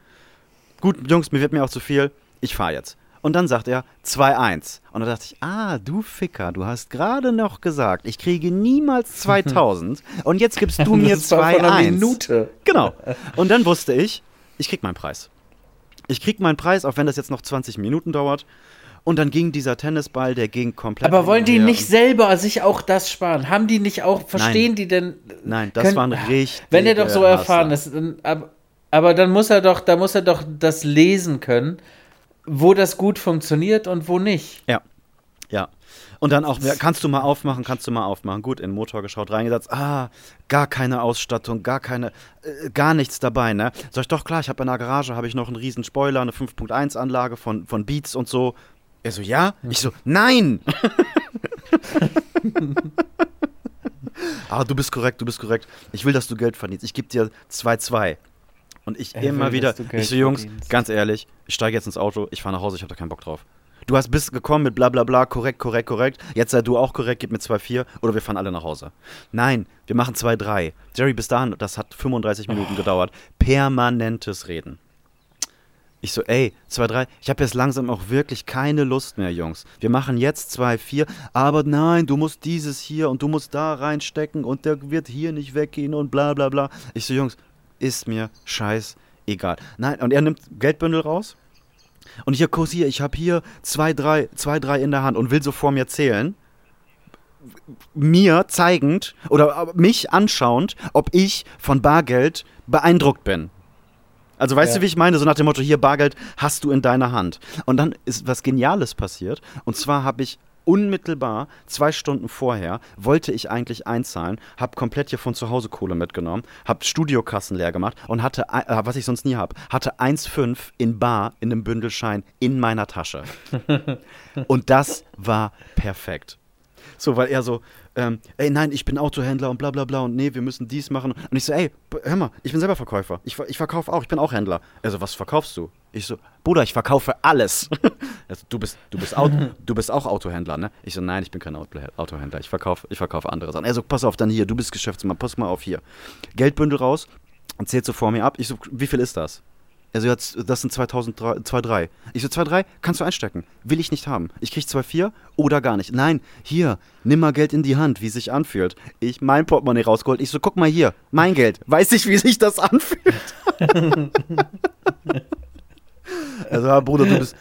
Gut, Jungs, mir wird mir auch zu viel, ich fahre jetzt. Und dann sagt er 2-1. Und da dachte ich, ah, du Ficker, du hast gerade noch gesagt, ich kriege niemals *laughs* 2000 und jetzt gibst du *laughs* mir 2-1. Minute. Genau. Und dann wusste ich, ich krieg meinen Preis. Ich krieg meinen Preis, auch wenn das jetzt noch 20 Minuten dauert. Und dann ging dieser Tennisball, der ging komplett. Aber wollen die nicht selber sich auch das sparen? Haben die nicht auch, verstehen Nein. die denn? Nein, das können, waren richtig. Wenn er doch so erfahren ist, dann, aber, aber dann muss er doch, da muss er doch das lesen können, wo das gut funktioniert und wo nicht. Ja. Ja. Und dann auch, kannst du mal aufmachen, kannst du mal aufmachen. Gut, in den Motor geschaut, reingesetzt. Ah, gar keine Ausstattung, gar keine, äh, gar nichts dabei, ne? Sag ich doch, klar, ich habe in der Garage, habe ich noch einen riesen Spoiler, eine 5.1 Anlage von, von Beats und so. Er so, ja? Ich so, nein! *laughs* ah, du bist korrekt, du bist korrekt. Ich will, dass du Geld verdienst. Ich gebe dir 2,2. Und ich Er immer will, wieder, ich so, Jungs, verdienst. ganz ehrlich, ich steige jetzt ins Auto, ich fahre nach Hause, ich habe da keinen Bock drauf. Du hast bist gekommen mit bla bla bla, korrekt, korrekt, korrekt. Jetzt sei du auch korrekt, gib mir 2,4 oder wir fahren alle nach Hause. Nein, wir machen 2,3. Jerry, bis dahin, das hat 35 Minuten gedauert. Permanentes Reden. Ich so, ey, 2-3, ich habe jetzt langsam auch wirklich keine Lust mehr, Jungs. Wir machen jetzt 2-4, aber nein, du musst dieses hier und du musst da reinstecken und der wird hier nicht weggehen und bla bla bla. Ich so, Jungs, ist mir scheiß egal. Nein, und er nimmt Geldbündel raus und ich kursiere, ich habe hier 2-3, 2-3 in der Hand und will so vor mir zählen. Mir zeigend oder mich anschauend, ob ich von Bargeld beeindruckt bin. Also weißt Ja. du, wie ich meine? So nach dem Motto, hier Bargeld hast du in deiner Hand. Und dann ist was Geniales passiert. Und zwar habe ich unmittelbar, zwei Stunden vorher, wollte ich eigentlich einzahlen, habe komplett hier von zu Hause Kohle mitgenommen, habe Studiokassen leer gemacht und hatte, äh, was ich sonst nie habe, hatte 1,5 in Bar in einem Bündelschein in meiner Tasche. *laughs* und das war perfekt. So, weil er so, ähm, ey, nein, ich bin Autohändler und bla bla bla und nee, wir müssen dies machen. Und ich so, ey, hör mal, ich bin selber Verkäufer. Ich, ich verkaufe auch, ich bin auch Händler. Er so, was verkaufst du? Ich so, Bruder, ich verkaufe alles. Er *laughs* so, du, bist, du, bist Auto, du bist auch Autohändler, ne? Ich so, nein, ich bin kein Auto- Autohändler. Ich verkaufe, ich verkaufe andere Sachen. Er so, pass auf, dann hier, du bist Geschäftsmann, pass mal auf hier. Geldbündel raus und zählt so vor mir ab. Ich so, wie viel ist das? Er so, das sind 2003, 2,3. Ich so, 2,3 kannst du einstecken. Will ich nicht haben. Ich krieg 2,4 oder gar nicht. Nein, hier, nimm mal Geld in die Hand, wie es sich anfühlt. Ich mein Portemonnaie rausgeholt. Ich so, guck mal hier, mein Geld. Weiß ich, wie sich das anfühlt. *laughs* *laughs* Also, Bruder, du bist,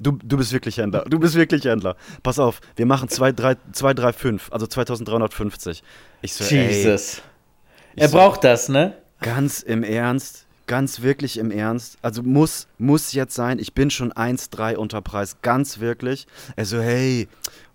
du, du bist wirklich Händler. Du bist wirklich Händler. Pass auf, wir machen 2,35, also 2350. Ich so, ey, Jesus. ich Er so, braucht das, ne? Ganz im Ernst, ganz wirklich im Ernst. Also muss, muss jetzt sein. Ich bin schon 1,3 unter Preis, ganz wirklich. Er so, hey.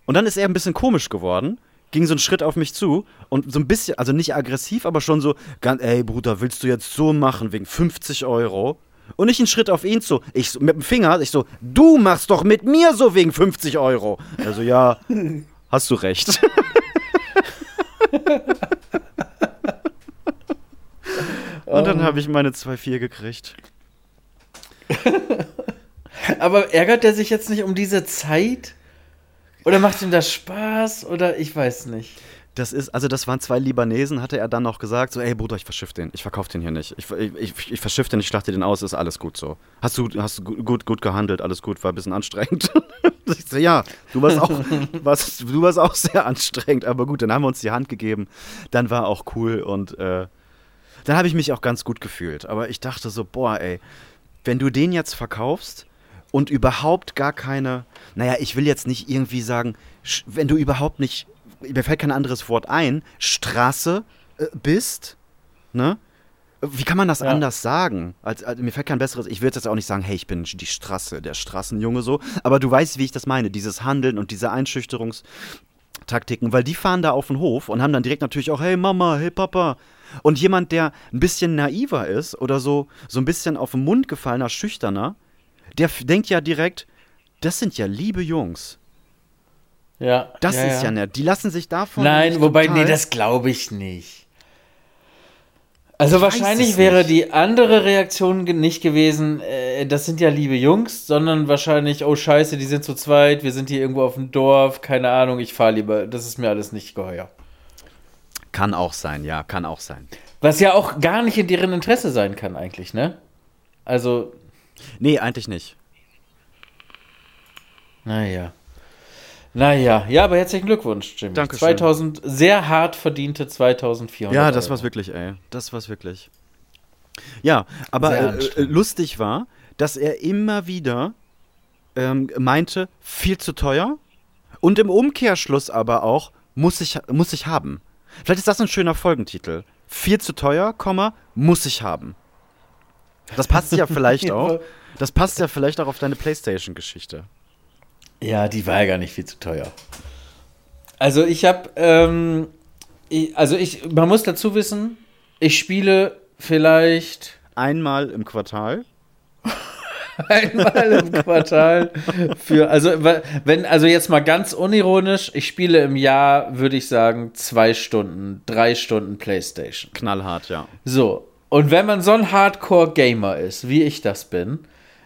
Und dann ist er ein bisschen komisch geworden. Ging so einen Schritt auf mich zu und so ein bisschen, also nicht aggressiv, aber schon so, ganz, ey Bruder, willst du jetzt so machen wegen 50 Euro? Und nicht einen Schritt auf ihn zu. Ich so, mit dem Finger, ich so, du machst doch mit mir so wegen 50 Euro. Also ja, hast du recht. *laughs* Und dann habe ich meine 2,4 gekriegt. *laughs* Aber ärgert er sich jetzt nicht um diese Zeit? Oder macht ihm das Spaß? Oder ich weiß nicht. Das ist, also das waren zwei Libanesen, hatte er dann noch gesagt, so, ey Bruder, ich verschiff den, ich verkauf den hier nicht. Ich, ich, ich, verschiff den, ich schlachte den aus, ist alles gut so. Hast du, hast du gut, gut, gehandelt, alles gut, war ein bisschen anstrengend. *laughs* ich so, ja, du warst auch, *laughs* warst, du warst auch sehr anstrengend, aber gut, dann haben wir uns die Hand gegeben, dann war auch cool und äh, dann habe ich mich auch ganz gut gefühlt. Aber ich dachte so, boah, ey, wenn du den jetzt verkaufst und überhaupt gar keine, naja, ich will jetzt nicht irgendwie sagen, wenn du überhaupt nicht, mir fällt kein anderes Wort ein, Straße äh, bist, ne? Wie kann man das Ja. anders sagen? Als, als, mir fällt kein besseres, ich würde jetzt auch nicht sagen, hey, ich bin die Straße, der Straßenjunge so, aber du weißt, wie ich das meine, dieses Handeln und diese Einschüchterungstaktiken, weil die fahren da auf den Hof und haben dann direkt natürlich auch, hey Mama, hey Papa. Und jemand, der ein bisschen naiver ist oder so, so ein bisschen auf den Mund gefallener, schüchterner, der denkt ja direkt, das sind ja liebe Jungs. Ja. Das ja, ist ja, nett. Die lassen sich davon. Nein, wobei, total- nee, das glaube ich nicht. Also Ich wahrscheinlich wäre die andere Reaktion nicht gewesen, äh, das sind ja liebe Jungs, sondern wahrscheinlich, oh scheiße, die sind zu zweit, wir sind hier irgendwo auf dem Dorf, keine Ahnung, ich fahre lieber, das ist mir alles nicht geheuer. Kann auch sein, ja, kann auch sein. Was ja auch gar nicht in deren Interesse sein kann eigentlich, ne? Also, Nee, eigentlich nicht. naja. Naja, ja, aber herzlichen Glückwunsch, Jimmy. Dankeschön. 2000, sehr hart verdiente 2400 Ja, das Euro. war's wirklich, ey. Das war's wirklich. Ja, aber äh, äh, lustig war, dass er immer wieder ähm, meinte, viel zu teuer. Und im Umkehrschluss aber auch, muss ich, muss ich haben. Vielleicht ist das ein schöner Folgentitel. Viel zu teuer, Komma, muss ich haben. Das passt ja *laughs* vielleicht auch. Das passt ja vielleicht auch auf deine Playstation-Geschichte. Ja, die war ja gar nicht viel zu teuer. Also ich habe, ähm, ich, also ich, man muss dazu wissen, ich spiele vielleicht Einmal im Quartal. *laughs* einmal im Quartal für, also wenn, also jetzt mal ganz unironisch, ich spiele im Jahr, würde ich sagen, zwei Stunden, drei Stunden Playstation. Knallhart, ja. So, und wenn man so ein Hardcore-Gamer ist, wie ich das bin,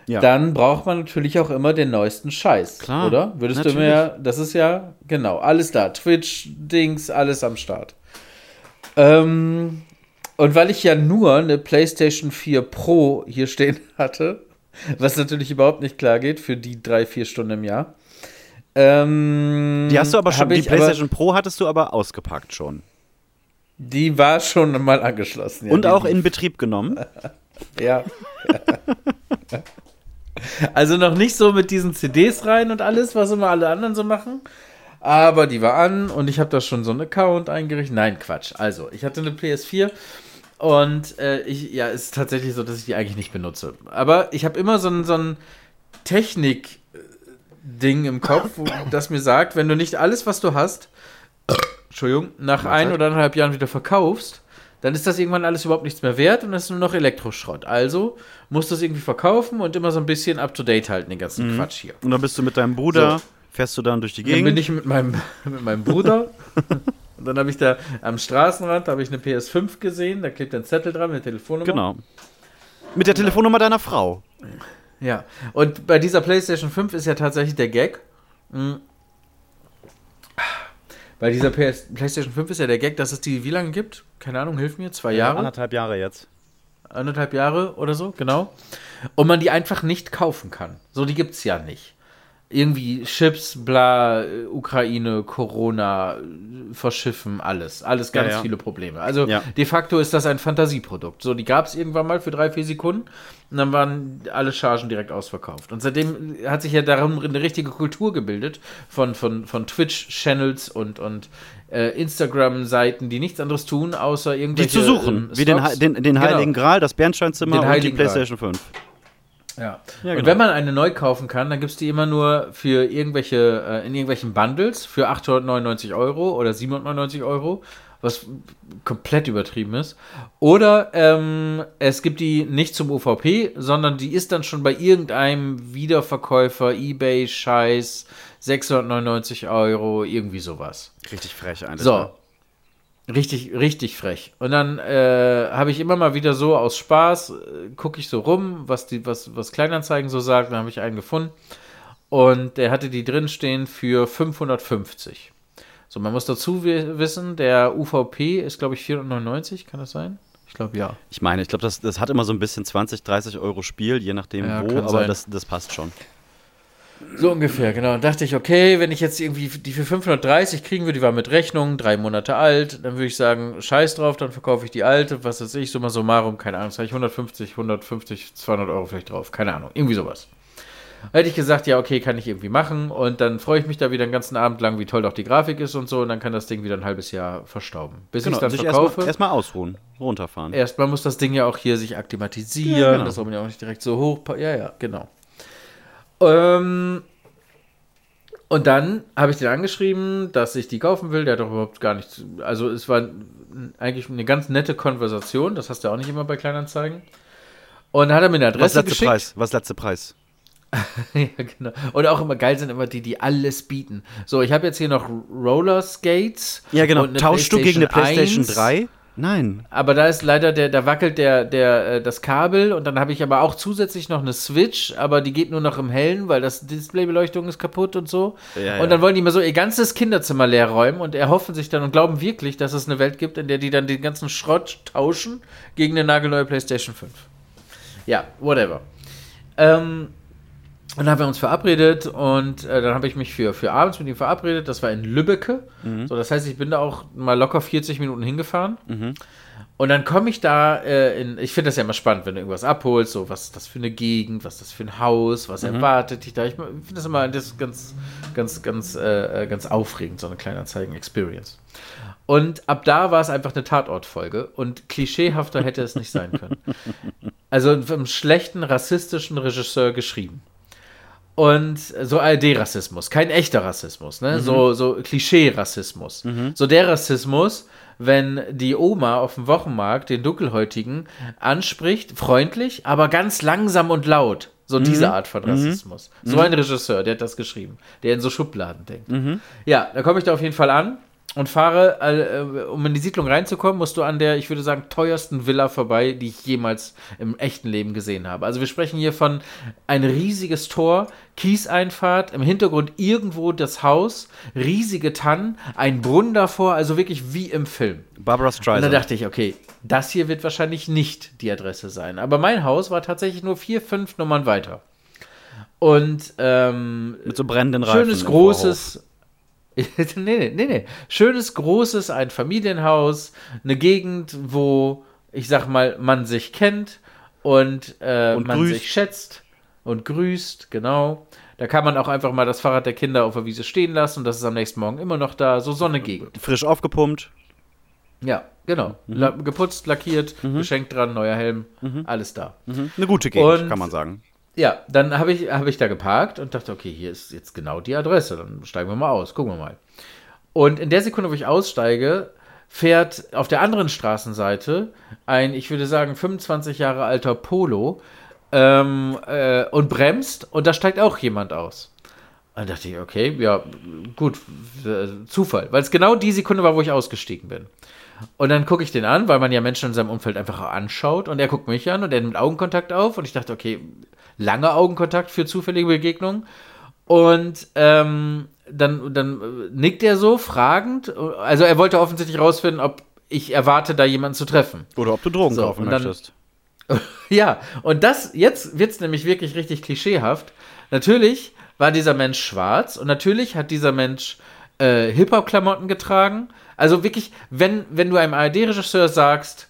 ja. dann braucht man natürlich auch immer den neuesten Scheiß. Klar, Oder? Würdest du natürlich. mir, das ist ja, genau, alles da. Twitch, Dings, alles am Start. Ähm, und weil ich ja nur eine PlayStation 4 Pro hier stehen *laughs* hatte, was natürlich überhaupt nicht klar geht für die drei, vier Stunden im Jahr. Ähm, Die hast du aber schon, die ich aber- PlayStation Pro hattest du aber ausgepackt schon. Die war schon mal angeschlossen. ja, Und auch in Betrieb genommen. *laughs* Ja. *laughs* also noch nicht so mit diesen CDs rein und alles, was immer alle anderen so machen. Aber die war an und ich habe da schon so einen Account eingerichtet. Nein, Quatsch. Also, ich hatte eine PS4 und äh, ich, ja, es ist tatsächlich so, dass ich die eigentlich nicht benutze. Aber ich habe immer so ein, so ein Technik-Ding im Kopf, wo, das mir sagt, wenn du nicht alles, was du hast, Entschuldigung, nach ein oder anderthalb Jahren wieder verkaufst, dann ist das irgendwann alles überhaupt nichts mehr wert und das ist nur noch Elektroschrott. Also musst du es irgendwie verkaufen und immer so ein bisschen up to date halten, den ganzen Quatsch hier. Und dann bist du mit deinem Bruder, So. fährst du dann durch die Dann bin Gegend. ich mit meinem, *laughs* mit meinem Bruder. *laughs* und dann habe ich da am Straßenrand habe ich eine PS5 gesehen, da klebt ein Zettel dran mit der Telefonnummer. Genau. Mit der Telefonnummer deiner Frau. Ja. Und bei dieser PlayStation 5 ist ja tatsächlich der Gag. mh, Bei dieser PS PlayStation 5 ist ja der Gag, dass es die wie lange gibt? Keine Ahnung, hilf mir, zwei Jahre? Anderthalb Jahre jetzt. anderthalb Jahre oder so, genau. Und man die einfach nicht kaufen kann. So, die gibt's ja nicht. Irgendwie Chips, bla, Ukraine, Corona, Verschiffen, alles. Alles ganz Ja, ja. viele Probleme. Also Ja. de facto ist das ein Fantasieprodukt. So, die gab's irgendwann mal für drei, vier Sekunden und dann waren alle Chargen direkt ausverkauft. Und seitdem hat sich ja darum eine richtige Kultur gebildet von, von, von Twitch-Channels und, und äh, Instagram-Seiten, die nichts anderes tun, außer Die irgendwelche zu suchen. ähm, Wie den, den, den Genau. Heiligen Gral, das Bernsteinzimmer Den und die Heiligen Gral. PlayStation 5. Ja. Ja, und genau. wenn man eine neu kaufen kann, dann gibt es die immer nur für irgendwelche, äh, in irgendwelchen Bundles für 899 Euro oder 799 Euro, was komplett übertrieben ist. Oder ähm, es gibt die nicht zum UVP, sondern die ist dann schon bei irgendeinem Wiederverkäufer, Ebay, Scheiß, 699 Euro, irgendwie sowas. Richtig frech eigentlich. So. Richtig, richtig frech. Und dann äh, habe ich immer mal wieder so aus Spaß, äh, gucke ich so rum, was die, was, was Kleinanzeigen so sagt. Dann habe ich einen gefunden. Und der hatte die drin stehen für 550. So, man muss dazu wi- wissen, der UVP ist, glaube ich, 499, kann das sein? Ich glaube, ja. Ich meine, ich glaube, das, das hat immer so ein bisschen 20, 30 Euro Spiel, je nachdem Ja, wo, aber sein. das, das passt schon. So ungefähr, genau. Und dachte ich, okay, wenn ich jetzt irgendwie die für 530 kriegen würde, die war mit Rechnung, drei Monate alt, dann würde ich sagen, scheiß drauf, dann verkaufe ich die alte, was weiß ich, summa summarum, keine Ahnung, habe ich 150, 150, 200 Euro vielleicht drauf, keine Ahnung, irgendwie sowas. Hätte ich gesagt, ja, okay, kann ich irgendwie machen und dann freue ich mich da wieder den ganzen Abend lang, wie toll doch die Grafik ist und so und dann kann das Ding wieder ein halbes Jahr verstauben. Bis Genau, ich dann erstmal verkaufe. erst mal ausruhen, runterfahren. Erstmal muss das Ding ja auch hier sich akklimatisieren. Ja, genau. Das soll man ja auch nicht direkt so hoch. Ja, ja, genau. Ähm, und dann habe ich den angeschrieben, dass ich die kaufen will. Der hat doch überhaupt gar nichts. Also, es war eigentlich eine ganz nette Konversation. Das hast du auch nicht immer bei Kleinanzeigen. Und dann hat er mir eine Was Adresse letzte geschickt. Preis? Was letzte Preis? *laughs* ja, genau. Und auch immer geil sind immer die, die alles bieten. So, ich habe jetzt hier noch Roller Skates. Ja, genau. Tauschst du gegen eine PlayStation 3? Nein. Aber da ist leider der, da wackelt der, der, äh, das Kabel und dann habe ich aber auch zusätzlich noch eine Switch, aber die geht nur noch im Hellen, weil das Displaybeleuchtung ist kaputt und so. Ja, und dann wollen die mal so ihr ganzes Kinderzimmer leer räumen und erhoffen sich dann und glauben wirklich, dass es eine Welt gibt, in der die dann den ganzen Schrott tauschen gegen eine nagelneue PlayStation 5. Ja, whatever. Ähm, dann haben wir uns verabredet und äh, dann habe ich mich für, für abends mit ihm verabredet. Das war in Lübbecke. So, das heißt, ich bin da auch mal locker 40 Minuten hingefahren. Und dann komme ich da äh, in, ich finde das ja immer spannend, wenn du irgendwas abholst, so was ist das für eine Gegend, was ist das für ein Haus, was erwartet dich da. Ich finde das immer das ganz, ganz, ganz, äh, äh, ganz aufregend, so eine Kleinanzeigen-Experience. Und ab da war es einfach eine Tatortfolge und klischeehafter hätte es nicht sein können. *laughs* Also vom schlechten rassistischen Regisseur geschrieben. Und so ARD-Rassismus, kein echter Rassismus, ne? So, so Klischee-Rassismus. So der Rassismus, wenn die Oma auf dem Wochenmarkt den Dunkelhäutigen anspricht, freundlich, aber ganz langsam und laut. So diese Art von Rassismus. So ein Regisseur, der hat das geschrieben, der in so Schubladen denkt. Ja, da komme ich da auf jeden Fall an und fahre, äh, um in die Siedlung reinzukommen, musst du an der, ich würde sagen, teuersten Villa vorbei, die ich jemals im echten Leben gesehen habe. Also wir sprechen hier von ein riesiges Tor, Kieseinfahrt, im Hintergrund irgendwo das Haus, riesige Tannen, ein Brunnen davor, also wirklich wie im Film. Barbara Und da Streisand. dachte ich, okay, das hier wird wahrscheinlich nicht die Adresse sein. Aber mein Haus war tatsächlich nur vier, fünf Nummern weiter. Und ähm, Mit so brennenden Reifen. schönes großes. *laughs* nee, nee, nee, nee. Schönes, großes, ein Familienhaus, eine Gegend, wo, ich sag mal, man sich kennt und, äh, Und man grüßt. sich schätzt und grüßt, genau. Da kann man auch einfach mal das Fahrrad der Kinder auf der Wiese stehen lassen und das ist am nächsten Vorhof. immer noch da. So Sonnegegend. Frisch aufgepumpt. Ja, genau. Mhm. La geputzt, lackiert, Geschenk dran, neuer Helm, alles da. Eine gute Gegend, Und- kann man sagen. Ja, dann habe ich, hab ich da geparkt und dachte, okay, hier ist jetzt genau die Adresse. Dann steigen wir mal aus, gucken wir mal. Und in der Sekunde, wo ich aussteige, fährt auf der anderen Straßenseite ein, ich würde sagen, 25 Jahre alter Polo ähm, äh, und bremst und da steigt auch jemand aus. Und dachte ich, okay, ja, gut, Zufall, weil es genau die Sekunde war, wo ich ausgestiegen bin. Und dann gucke ich den an, weil man ja Menschen in seinem Umfeld einfach anschaut und er guckt mich an und er nimmt Augenkontakt auf und ich dachte, okay, lange Augenkontakt für zufällige Begegnungen. Und ähm, dann, dann nickt er so fragend. Also er wollte offensichtlich rausfinden, ob ich erwarte, da jemanden zu treffen. Oder ob du Drogen So, kaufen dann- möchtest. *laughs* Ja, und das, jetzt wird es nämlich wirklich richtig klischeehaft. Natürlich war dieser Mensch schwarz und natürlich hat dieser Mensch äh, Hip-Hop-Klamotten getragen. Also wirklich, wenn, wenn du einem ARD-Regisseur sagst,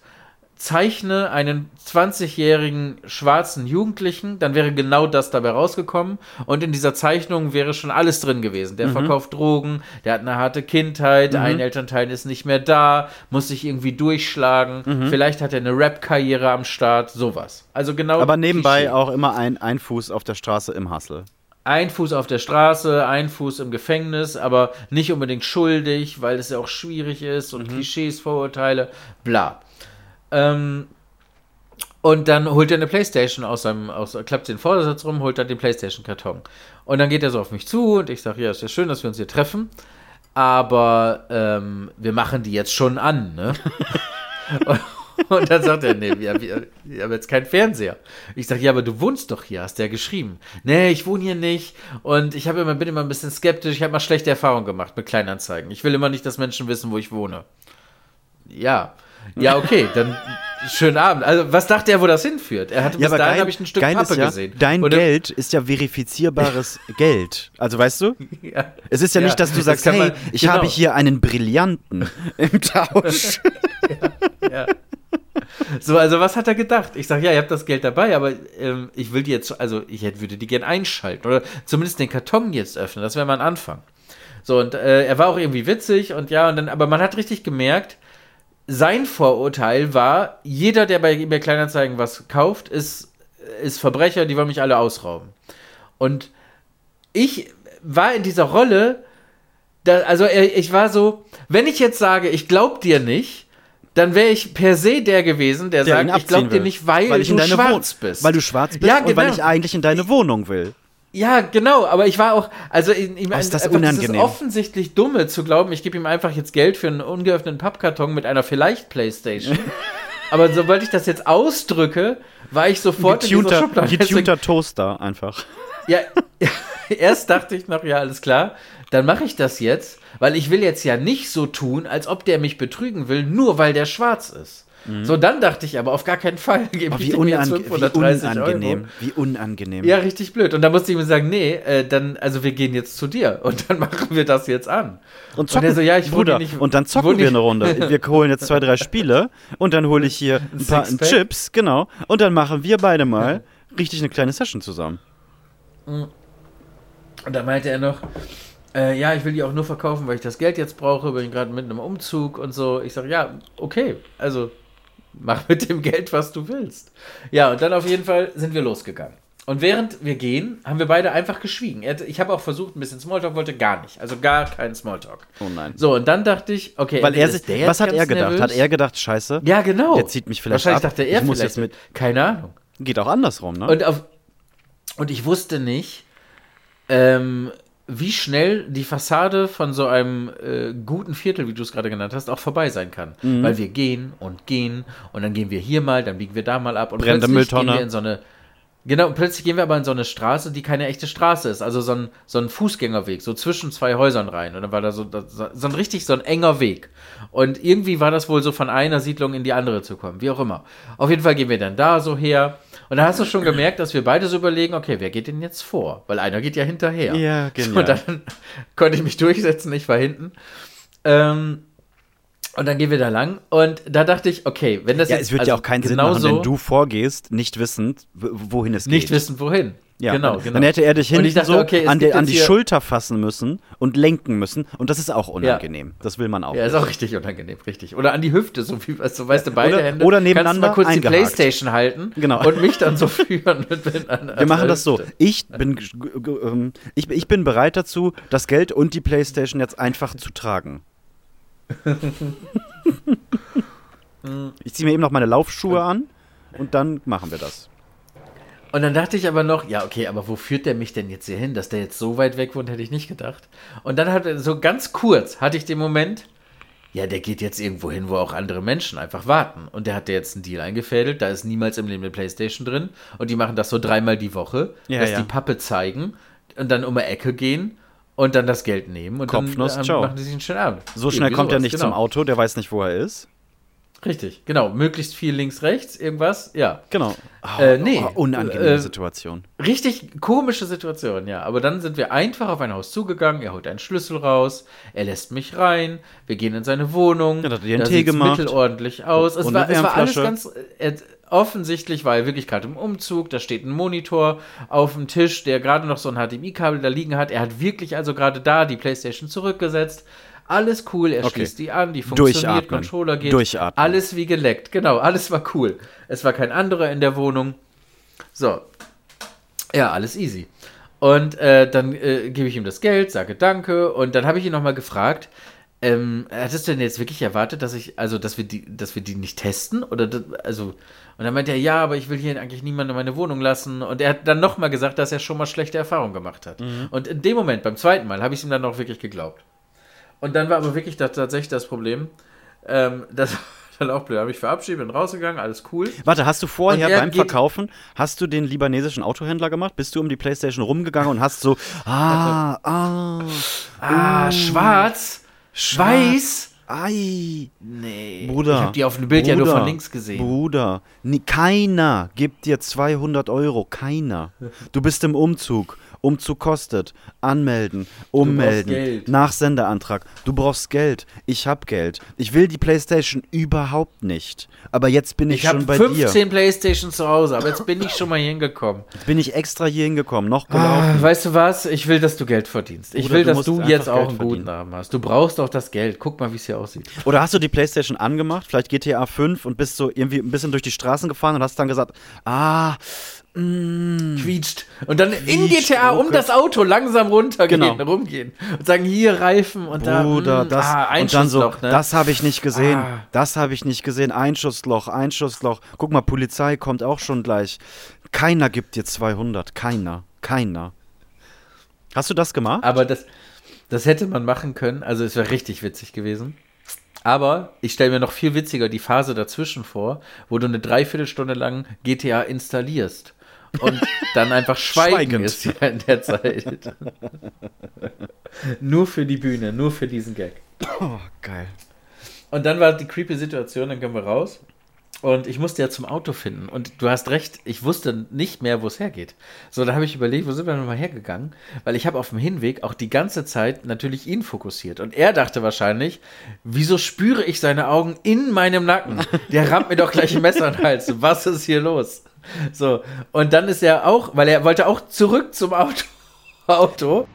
zeichne einen 20-jährigen schwarzen Jugendlichen, dann wäre genau das dabei rausgekommen. Und in dieser Zeichnung wäre schon alles drin gewesen. Der verkauft Drogen, der hat eine harte Kindheit, ein Elternteil ist nicht mehr da, muss sich irgendwie durchschlagen. Vielleicht hat er eine Rap-Karriere am Start, sowas. Also genau. Aber nebenbei Klischee. auch immer ein, ein Fuß auf der Straße im Hassel. Ein Fuß auf der Straße, ein Fuß im Gefängnis, aber nicht unbedingt schuldig, weil es ja auch schwierig ist und Klischees, Vorurteile, bla. Ähm, und dann holt er eine Playstation aus seinem, aus, klappt den Vordersatz rum, holt dann den Playstation-Karton. Und dann geht er so auf mich zu und ich sage, ja, ist ja schön, dass wir uns hier treffen, aber ähm, wir machen die jetzt schon an, ne? und, *laughs* *laughs* und dann sagt er, nee, wir, wir, wir haben jetzt keinen Fernseher. Ich sage, ja, aber du wohnst doch hier, hast du ja geschrieben. Nee, ich wohne hier nicht und ich immer, bin immer ein bisschen skeptisch, ich habe mal schlechte Erfahrungen gemacht mit Kleinanzeigen. Ich will immer nicht, dass Menschen wissen, wo ich wohne. Ja. Ja, okay, dann schönen Abend. Also, was dachte er, wo das hinführt? Er hatte bis dahin habe ich ein Stück Pappe ist ja, gesehen. Dein Und Geld ist ja verifizierbares *laughs* Geld. Also weißt du? Ja. Es ist ja, Ja, nicht, dass du sagst, hey, man- ich genau. habe hier einen Brillanten im Tausch. *laughs* Ja. So, also was hat er gedacht? Ich sage, ja, ihr habt das Geld dabei, aber ähm, ich will die jetzt, also ich hätte, würde die gerne einschalten oder zumindest den Karton jetzt öffnen. Das wäre mal ein Anfang. So, und äh, er war auch irgendwie witzig und ja, und dann, aber man hat richtig gemerkt, sein Vorurteil war, jeder, der bei eBay Kleinanzeigen was kauft, ist, ist Verbrecher, die wollen mich alle ausrauben. Und ich war in dieser Rolle, da, also äh, ich war so, wenn ich jetzt sage, ich glaub dir nicht, dann wäre ich per se der gewesen, der, Der sagt, ich abziehen glaub dir nicht, weil, weil ich du schwarz Wohn- bist. Weil du schwarz bist Ja, und weil genau. ich eigentlich in deine Wohnung will. Ja, genau, aber ich war auch, also ich, ich Oh, ist das einfach unangenehm. Dieses offensichtlich Dumme zu glauben, ich gebe ihm einfach jetzt Geld für einen ungeöffneten Pappkarton mit einer vielleicht Playstation. *laughs* aber sobald ich das jetzt ausdrücke, war ich sofort in dieser Getunter, Schublade. Getunter Toaster einfach. Ja, *laughs* erst dachte ich noch, ja, alles klar, dann mache ich das jetzt, weil ich will jetzt ja nicht so tun, als ob der mich betrügen will, nur weil der schwarz ist. So, dann dachte ich aber, auf gar keinen Fall gebe Oh, ich wie, dem jetzt unange wie 530 unangenehm. Euro. Wie unangenehm. Ja, richtig blöd. Und da musste ich mir sagen, nee, äh, dann, also wir gehen jetzt zu dir und dann *laughs* machen wir das jetzt an. Und zocken, er so, ja, ich Bruder, nicht- und dann zocken wir eine Runde. *laughs* Wir holen jetzt zwei, drei Spiele und dann hole ich hier ein paar Sixpack. Chips, genau. Und dann machen wir beide mal richtig eine kleine Session zusammen. Und da meinte er noch, äh, ja, ich will die auch nur verkaufen, weil ich das Geld jetzt brauche, bin gerade mitten im Umzug und so. Ich sage, ja, okay, also mach mit dem Geld, was du willst. Ja, und dann auf jeden Fall sind wir losgegangen. Und während wir gehen, haben wir beide einfach geschwiegen. Ich habe auch versucht, ein bisschen Smalltalk, wollte gar nicht. Also gar keinen Smalltalk. Oh nein. So, und dann dachte ich, okay, Weil er sich, was hat er gedacht? nervös. Hat er gedacht, scheiße, Ja, genau. Der zieht mich vielleicht Wahrscheinlich ab. dachte er Ich muss jetzt mit- Keine Ahnung. geht auch andersrum, ne? Und, auf, und ich wusste nicht, ähm, wie schnell die Fassade von so einem äh, guten Viertel, wie du es gerade genannt hast, auch vorbei sein kann. Mhm. Weil wir gehen und gehen und dann gehen wir hier mal, dann biegen wir da mal ab und Brennende plötzlich Mülltonne. gehen wir in so eine Genau, und plötzlich gehen wir aber in so eine Straße, die keine echte Straße ist. Also so ein, so ein Fußgängerweg, so zwischen zwei Häusern rein. Und dann war da so, so ein richtig so ein enger Weg. Und irgendwie war das wohl so von einer Siedlung in die andere zu kommen, wie auch immer. Auf jeden Fall gehen wir dann da so her. Und da hast du schon gemerkt, dass wir beide so überlegen, okay, wer geht denn jetzt vor? Weil einer geht ja hinterher. Ja, *laughs* So, genial. Und dann konnte ich mich durchsetzen, ich war hinten. Ähm, und dann gehen wir da lang. Und da dachte ich, okay, wenn das ja, jetzt es wird ja also auch keinen Sinn genau machen, so wenn du vorgehst, nicht wissend, wohin es nicht geht. wissen, wohin. Ja, genau, dann, genau. Dann hätte er dich hinten dachte, so okay, an, die, an die Schulter fassen müssen und lenken müssen. Und das ist auch unangenehm. Das will man auch. Ja, ist auch richtig unangenehm, richtig. Oder an die Hüfte, so wie, also, weißt du, beide Oder- Hände. oder Kannst du nebeneinander mal kurz die eingehakt. Playstation halten Genau. und mich dann so *laughs* führen. Mit an, Wir machen das so. Ich bin, ähm, ich, ich bin bereit dazu, das Geld und die Playstation jetzt einfach zu tragen. *laughs* ich ziehe mir eben noch meine Laufschuhe an und dann machen wir das. Und dann dachte ich aber noch, ja, okay, aber wo führt der mich denn jetzt hier hin? Dass der jetzt so weit weg wohnt, hätte ich nicht gedacht. Und dann hat er so ganz kurz, hatte ich den Moment, ja, der geht jetzt irgendwo hin, wo auch andere Menschen einfach warten. Und der hat dir jetzt einen Deal eingefädelt, da ist niemals im Leben eine Playstation drin. Und die machen das so dreimal die Woche, Ja, dass ja. die Pappe zeigen und dann um die Ecke gehen und dann das Geld nehmen. Und Kopfnuss, dann ciao. machen die sich einen schönen Abend. So schnell Irgendwie kommt er sowas, nicht genau. zum Auto, der weiß nicht, wo er ist. Richtig, genau. Möglichst viel links, rechts, irgendwas, ja. Genau. Oh, Äh, nee. oh, unangenehme Äh, Situation. Richtig komische Situation, ja. Aber dann sind wir einfach auf ein Haus zugegangen. Er holt einen Schlüssel raus. Er lässt mich rein. Wir gehen in seine Wohnung. Ja, da hat er da Tee gemacht. mittelordentlich aus. Es Und war, es war alles ganz. Äh, offensichtlich war er wirklich gerade im Umzug. Da steht ein Monitor auf dem Tisch, der gerade noch so ein HDMI-Kabel da liegen hat. Er hat wirklich also gerade da die Playstation zurückgesetzt. Alles cool, er Okay. schließt die an, die funktioniert, Durchatmen. Controller geht. Durchatmen. Alles wie geleckt, genau, alles war cool. Es war kein anderer in der Wohnung. So, ja, alles easy. Und äh, dann äh, gebe ich ihm das Geld, sage Danke und dann habe ich ihn nochmal gefragt, ähm, hattest du denn jetzt wirklich erwartet, dass ich, also dass wir die, dass wir die nicht testen? Oder das, also, und dann meinte er, ja, aber ich will hier eigentlich niemanden in meine Wohnung lassen. Und er hat dann nochmal gesagt, dass er schon mal schlechte Erfahrungen gemacht hat. Und in dem Moment, beim zweiten Mal, habe ich ihm dann auch wirklich geglaubt. Und dann war aber wirklich das, tatsächlich das Problem, ähm, *laughs* das war dann auch blöd. habe ich verabschiedet, bin rausgegangen, alles cool. Warte, hast du vorher er beim Verkaufen, hast du den libanesischen Autohändler gemacht? Bist du um die Playstation rumgegangen und hast so, *laughs* ah, ah, Ah, schwarz, weiß. ei, Nee. Bruder. Ich habe die auf dem Bild ja nur Bruder, von links gesehen. Bruder, nie, keiner gibt dir 200 Euro, keiner. Du bist im Umzug. Umzug kostet. Anmelden, ummelden. Nachsendeantrag. Du brauchst Geld. Ich hab Geld. Ich will die Playstation überhaupt nicht. Aber jetzt bin ich, Ich habe schon bei dir. 15 Playstations zu Hause, aber jetzt bin ich schon mal hier hingekommen. Jetzt bin ich extra hier hingekommen. Noch gelaufen. Ah, weißt du was? Ich will, dass du Geld verdienst. Ich Bruder, will, du dass du jetzt auch Geld einen guten. Namen hast. Du brauchst auch das Geld. Guck mal, wie es hier aussieht. Oder hast du die Playstation angemacht, vielleicht GTA 5 und bist so irgendwie ein bisschen durch die Straßen gefahren und hast dann gesagt, ah, mm, Quietscht. Und dann in Quietscht, GTA um ruckelt. das Auto langsam runtergehen, Genau. rumgehen. Und sagen, hier Reifen und da. Bruder, mm, das ah, und dann so, ne? das habe ich nicht gesehen, Ah. das habe ich nicht gesehen, Einschussloch, Einschussloch. Guck mal, Polizei kommt auch schon gleich. Keiner gibt dir 200, keiner, keiner. Hast du das gemacht? Aber das, das hätte man machen können. Also es wäre richtig witzig gewesen. Aber ich stelle mir noch viel witziger die Phase dazwischen vor, wo du eine Dreiviertelstunde lang GTA installierst und dann einfach schweigen Schweigend. ist ja in der Zeit. *laughs* nur für die Bühne, nur für diesen Gag. Oh, geil. Und dann war die creepy Situation, dann kommen wir raus. Und ich musste ja zum Auto finden. Und du hast recht, ich wusste nicht mehr, wo es hergeht. So, da habe ich überlegt, wo sind wir nochmal hergegangen? Weil ich habe auf dem Hinweg auch die ganze Zeit natürlich ihn fokussiert. Und er dachte wahrscheinlich, wieso spüre ich seine Augen in meinem Nacken? Der rammt mir doch gleich ein Messer in den Hals. Was ist hier los? So, und dann ist er auch, weil er wollte auch zurück zum Auto. *laughs* Auto.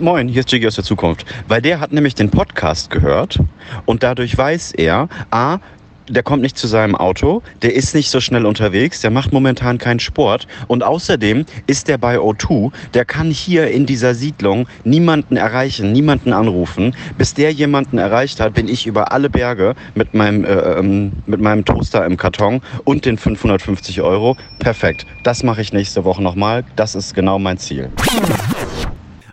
Moin, hier ist Jiggy aus der Zukunft. Weil der hat nämlich den Podcast gehört und dadurch weiß er, A, der kommt nicht zu seinem Auto, der ist nicht so schnell unterwegs, der macht momentan keinen Sport und außerdem ist der bei O2, der kann hier in dieser Siedlung niemanden erreichen, niemanden anrufen. Bis der jemanden erreicht hat, bin ich über alle Berge mit meinem, äh, ähm, mit meinem Toaster im Karton und den 550 Euro. Perfekt. Das mache ich nächste Woche nochmal. Das ist genau mein Ziel.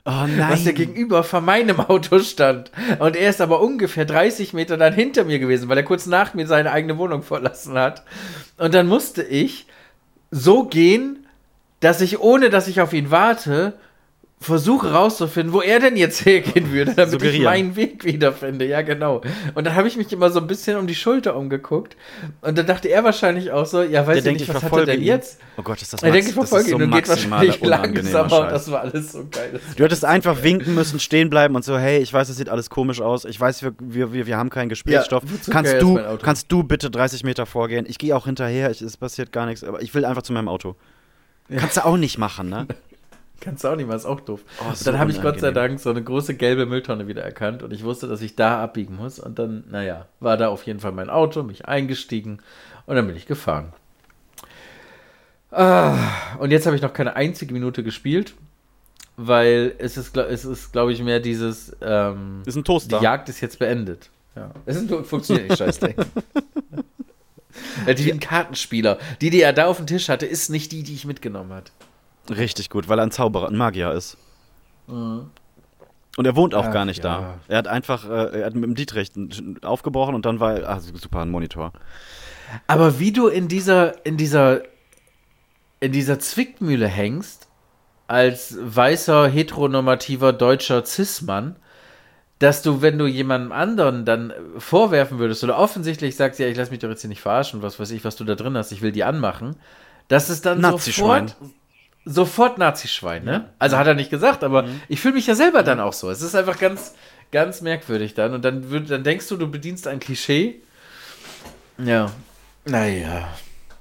Oh nein. was der gegenüber von meinem Auto stand. Und er ist aber ungefähr 30 Meter dann hinter mir gewesen, weil er kurz nach mir seine eigene Wohnung verlassen hat. Und dann musste ich so gehen, dass ich, ohne dass ich auf ihn warte, versuche rauszufinden, wo er denn jetzt *laughs* hergehen würde, damit ich Suggerieren. meinen Weg wiederfinde. Ja, genau. Und dann habe ich mich immer so ein bisschen um die Schulter umgeguckt. Und dann dachte er wahrscheinlich auch so, ja, weiß der ich nicht, ich was hat er denn ihn. jetzt? Oh Gott, ist das, Er denkt, ich das verfolge ist so ihn und geht wahrscheinlich langsamer. Das war alles so geil. Du hättest einfach winken müssen, stehen bleiben und so, hey, ich weiß, es sieht alles komisch aus. Ich weiß, wir, wir, wir, wir haben keinen Gesprächsstoff. Ja, kannst, du, kannst du bitte 30 Meter vorgehen? Ich gehe auch hinterher, ich, es passiert gar nichts, aber ich will einfach zu meinem Auto. Kannst du auch nicht machen, ne? *laughs* Kannst du auch nicht mal, ist auch doof. Oh, so dann habe ich Gott sei. Dank so eine große gelbe Mülltonne wieder erkannt und ich wusste, dass ich da abbiegen muss. Und dann, naja, war da auf jeden Fall mein Auto, mich eingestiegen und dann bin ich gefahren. Ah, und jetzt habe ich noch keine einzige Minute gespielt, weil es ist, es ist glaube ich, mehr dieses, ähm, Ist ein Toaster. die Jagd ist jetzt beendet. Ja. Es ist, ein- funktioniert nicht, Scheißding. *laughs* Die ein Kartenspieler. Die, die er da auf dem Tisch hatte, ist nicht die, die ich mitgenommen hat. Richtig gut, weil er ein Zauberer, ein Magier ist. Und er wohnt auch Ach, gar nicht ja. da. Er hat einfach, äh, er hat mit dem Dietrich aufgebrochen und dann war er, ah, super, ein Monitor. Aber wie du in dieser, in dieser, in dieser Zwickmühle hängst, als weißer, heteronormativer deutscher Cis-Mann, dass du, wenn du jemandem anderen dann vorwerfen würdest oder offensichtlich sagst, ja, ich lass mich doch jetzt hier nicht verarschen, was weiß ich, was du da drin hast, ich will die anmachen, dass es dann Nazischwein. sofort, sofort Nazischwein, ne? Also hat er nicht gesagt, aber ich fühle mich ja selber dann auch so. Es ist einfach ganz, ganz merkwürdig dann und dann, würd, dann denkst du, du bedienst ein Klischee. Ja. Naja.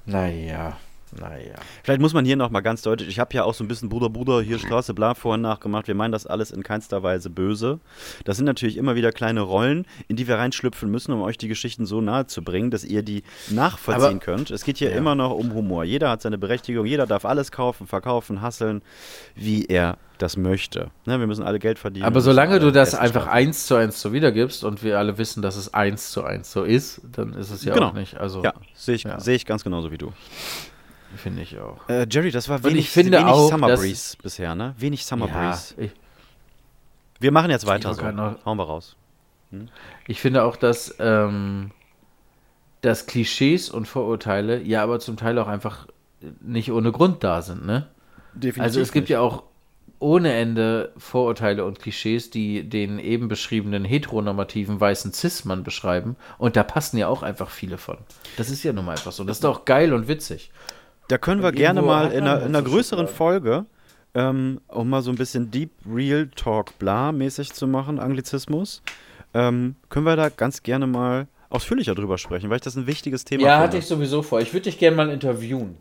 Naja. Naja. Vielleicht muss man hier nochmal ganz deutlich, ich habe ja auch so ein bisschen Bruder, Bruder, hier Straße, bla, vorhin nachgemacht. Wir meinen das alles in keinster Weise böse. Das sind natürlich immer wieder kleine Rollen, in die wir reinschlüpfen müssen, um euch die Geschichten so nahe zu bringen, dass ihr die nachvollziehen Aber- könnt. Es geht hier Ja. immer noch um Humor. Jeder hat seine Berechtigung, jeder darf alles kaufen, verkaufen, hasseln, wie er das möchte. Ne, wir müssen alle Geld verdienen. Aber solange du das einfach schaffen. eins zu eins so wiedergibst und wir alle wissen, dass es eins zu eins so ist, dann ist es ja Genau. auch nicht. Also, Ja, sehe ich, Ja. sehe ich ganz genauso wie du. Finde ich auch. Äh, Jerry, das war Und wenig, ich finde wenig auch, Summer Breeze bisher, ne? Wenig Summer Ja, Breeze. ich, Wir machen jetzt weiter so. noch- Hauen wir raus. ich finde auch, dass, ähm, dass Klischees und Vorurteile ja aber zum Teil auch einfach nicht ohne Grund da sind, ne? Definitiv. Also es gibt ja auch ohne Ende Vorurteile und Klischees, die den eben beschriebenen heteronormativen weißen Cis-Mann beschreiben. Und da passen ja auch einfach viele von. Das ist ja nun mal einfach so. Das ist doch geil und witzig. Da können wir gerne mal in einer, in einer größeren. Folge, ähm, um mal so ein bisschen Deep Real Talk bla mäßig zu machen, Anglizismus, ähm, können wir da ganz gerne mal ausführlicher drüber sprechen, weil ich das ein wichtiges Thema Ja, finde. hatte ich sowieso vor. Ich würde dich gerne mal interviewen.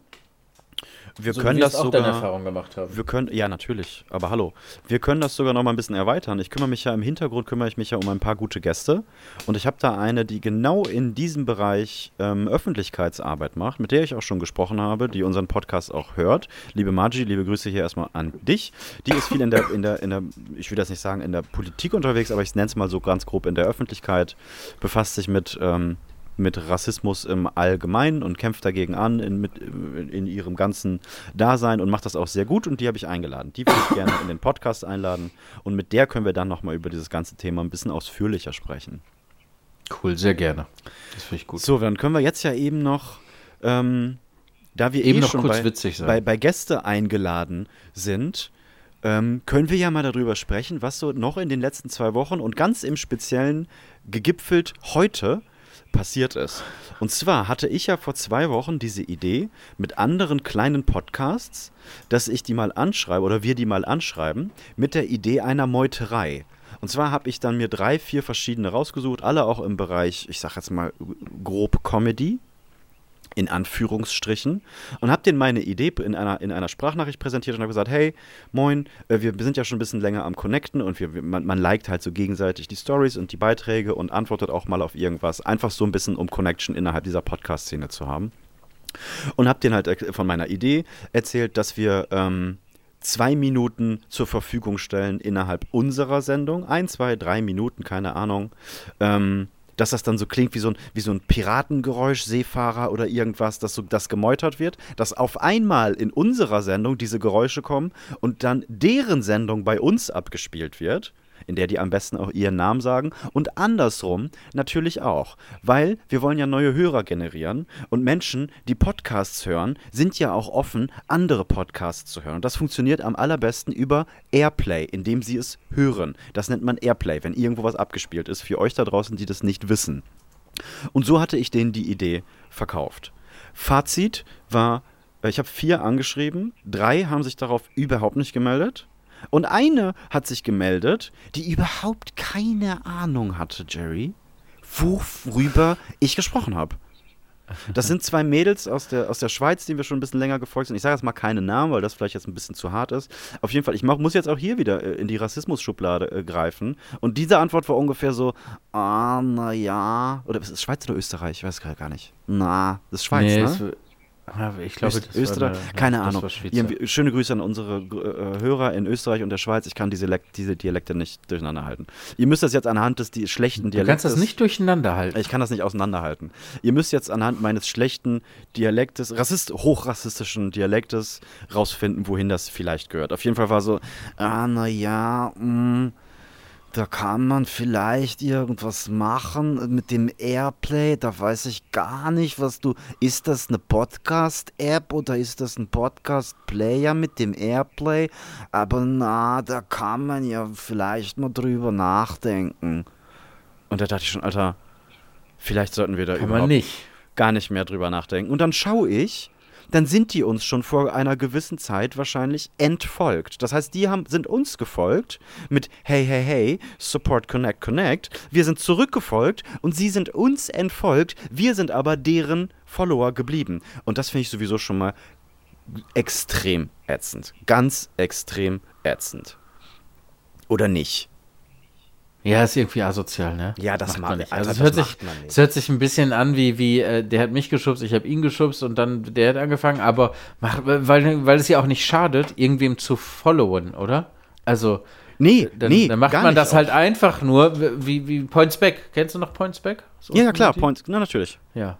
Wir so können das auch sogar. Erfahrung gemacht haben. Wir können, ja, natürlich, aber hallo. Wir können das sogar noch mal ein bisschen erweitern. Ich kümmere mich ja im Hintergrund, kümmere ich mich ja um ein paar gute Gäste. Und ich habe da eine, die genau in diesem Bereich ähm, Öffentlichkeitsarbeit macht, mit der ich auch schon gesprochen habe, die unseren Podcast auch hört. Liebe Margie, liebe Grüße hier erstmal an dich. Die ist viel in der, in der, in der, ich will das nicht sagen, in der Politik unterwegs, aber ich nenne es mal so ganz grob in der Öffentlichkeit, befasst sich mit ähm, mit Rassismus im Allgemeinen und kämpft dagegen an in, mit, in ihrem ganzen Dasein und macht das auch sehr gut und die habe ich eingeladen. Die würde ich *coughs* gerne in den Podcast einladen und mit der können wir dann nochmal über dieses ganze Thema ein bisschen ausführlicher sprechen. Cool, sehr gerne. Das finde ich gut. So, dann können wir jetzt ja eben noch, ähm, da wir Eben eh noch schon kurz bei, bei, bei Gäste eingeladen sind, ähm, können wir ja mal darüber sprechen, was so noch in den letzten zwei Wochen und ganz im Speziellen gegipfelt heute passiert ist. Und zwar hatte ich ja vor zwei Wochen diese Idee mit anderen kleinen Podcasts, dass ich die mal anschreibe oder wir die mal anschreiben mit der Idee einer Meuterei. Und zwar habe ich dann mir drei, vier verschiedene rausgesucht, alle auch im Bereich, ich sag jetzt mal grob Comedy, in Anführungsstrichen und habe denen meine Idee in einer, in einer Sprachnachricht präsentiert und habe gesagt, hey, moin, äh, wir sind ja schon ein bisschen länger am Connecten und wir, man, man liked halt so gegenseitig die Stories und die Beiträge und antwortet auch mal auf irgendwas, einfach so ein bisschen um Connection innerhalb dieser Podcast-Szene zu haben. Und habe denen halt von meiner Idee erzählt, dass wir ähm, zwei Minuten zur Verfügung stellen innerhalb unserer Sendung, ein, zwei, drei Minuten, keine Ahnung, ähm, dass das dann so klingt wie so ein, wie so ein Piratengeräusch, Seefahrer oder irgendwas, dass so das gemeutert wird, dass auf einmal in unserer Sendung diese Geräusche kommen und dann deren Sendung bei uns abgespielt wird, in der die am besten auch ihren Namen sagen und andersrum natürlich auch, weil wir wollen ja neue Hörer generieren und Menschen, die Podcasts hören, sind ja auch offen, andere Podcasts zu hören. Und das funktioniert am allerbesten über Airplay, indem sie es hören. Das nennt man Airplay, wenn irgendwo was abgespielt ist, für euch da draußen, die das nicht wissen. Und so hatte ich denen die Idee verkauft. Fazit war, äh, ich habe vier angeschrieben, drei haben sich darauf überhaupt nicht gemeldet. Und eine hat sich gemeldet, die überhaupt keine Ahnung hatte, Jerry, worüber ich gesprochen habe. Das sind zwei Mädels aus der, aus der Schweiz, denen wir schon ein bisschen länger gefolgt sind. Ich sage jetzt mal keine Namen, weil das vielleicht jetzt ein bisschen zu hart ist. Auf jeden Fall, ich mach, muss jetzt auch hier wieder äh, in die Rassismus-Schublade äh, greifen. Und diese Antwort war ungefähr so: Ah, na ja. Oder ist es Schweiz oder Österreich? Ich weiß gerade gar nicht. Na, das ist Schweiz, Nee, ne? Ja, ich glaube, Öst Österreich, eine- keine Ahnung. schöne Grüße an unsere äh, Hörer in Österreich und der Schweiz. Ich kann diese, diese Dialekte nicht durcheinander halten. Ihr müsst das jetzt anhand des die schlechten Du Dialektes. kannst das nicht durcheinander halten. Ich kann das nicht auseinanderhalten. Ihr müsst jetzt anhand meines schlechten Dialektes, Rassist, hochrassistischen Dialektes rausfinden, wohin das vielleicht gehört. Auf jeden Fall war so, ah, naja, da kann man vielleicht irgendwas machen mit dem Airplay. Da weiß ich gar nicht, was du. Ist das eine Podcast-App oder ist das ein Podcast-Player mit dem Airplay? Aber na, da kann man ja vielleicht mal drüber nachdenken. Und da dachte ich schon, Alter, vielleicht sollten wir da Kann überhaupt nicht. gar nicht mehr drüber nachdenken. Und dann schaue ich, dann sind die uns schon vor einer gewissen Zeit wahrscheinlich entfolgt. Das heißt, die haben, sind uns gefolgt mit Hey, hey, hey, Support, Connect, Connect. Wir sind zurückgefolgt und sie sind uns entfolgt. Wir sind aber deren Follower geblieben. Und das finde ich sowieso schon mal extrem ätzend. Ganz extrem ätzend. Oder nicht? Ja, ist irgendwie asozial, ne? Ja, das macht man nicht. Alter, Also es das hört, sich, es hört sich ein bisschen an wie, wie äh, der hat mich geschubst, ich habe ihn geschubst und dann der hat angefangen, aber mach, weil, weil es ja auch nicht schadet, irgendwem zu followen, oder? Also, Nee, dann, nee, dann macht man das auch. halt einfach nur, wie, wie Points Back. Kennst du noch Points Back? So Ja, ja, klar? Points, na natürlich. Ja.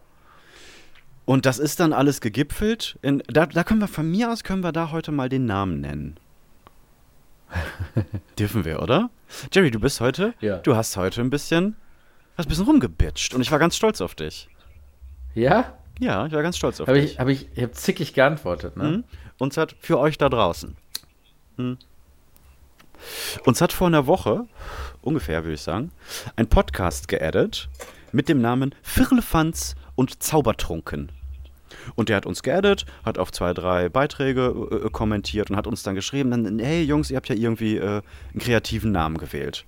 Und das ist dann alles gegipfelt. In, da, da können wir von mir aus können wir da heute mal den Namen nennen. *laughs* Dürfen wir, oder? Jerry, du bist heute, Ja. du hast heute ein bisschen, hast ein bisschen rumgebitscht und ich war ganz stolz auf dich. Ja? Ja, ich war ganz stolz auf Habe dich. ich, hab ich, ich habe zickig geantwortet, ne? Mhm. Uns hat für euch da draußen. Mhm. Uns hat vor einer Woche, ungefähr würde ich sagen, ein Podcast geaddet mit dem Namen Firlefanz und Zaubertrunken. Und der hat uns geaddet, hat auf zwei, drei Beiträge äh, kommentiert und hat uns dann geschrieben, dann, hey Jungs, ihr habt ja irgendwie äh, einen kreativen Namen gewählt.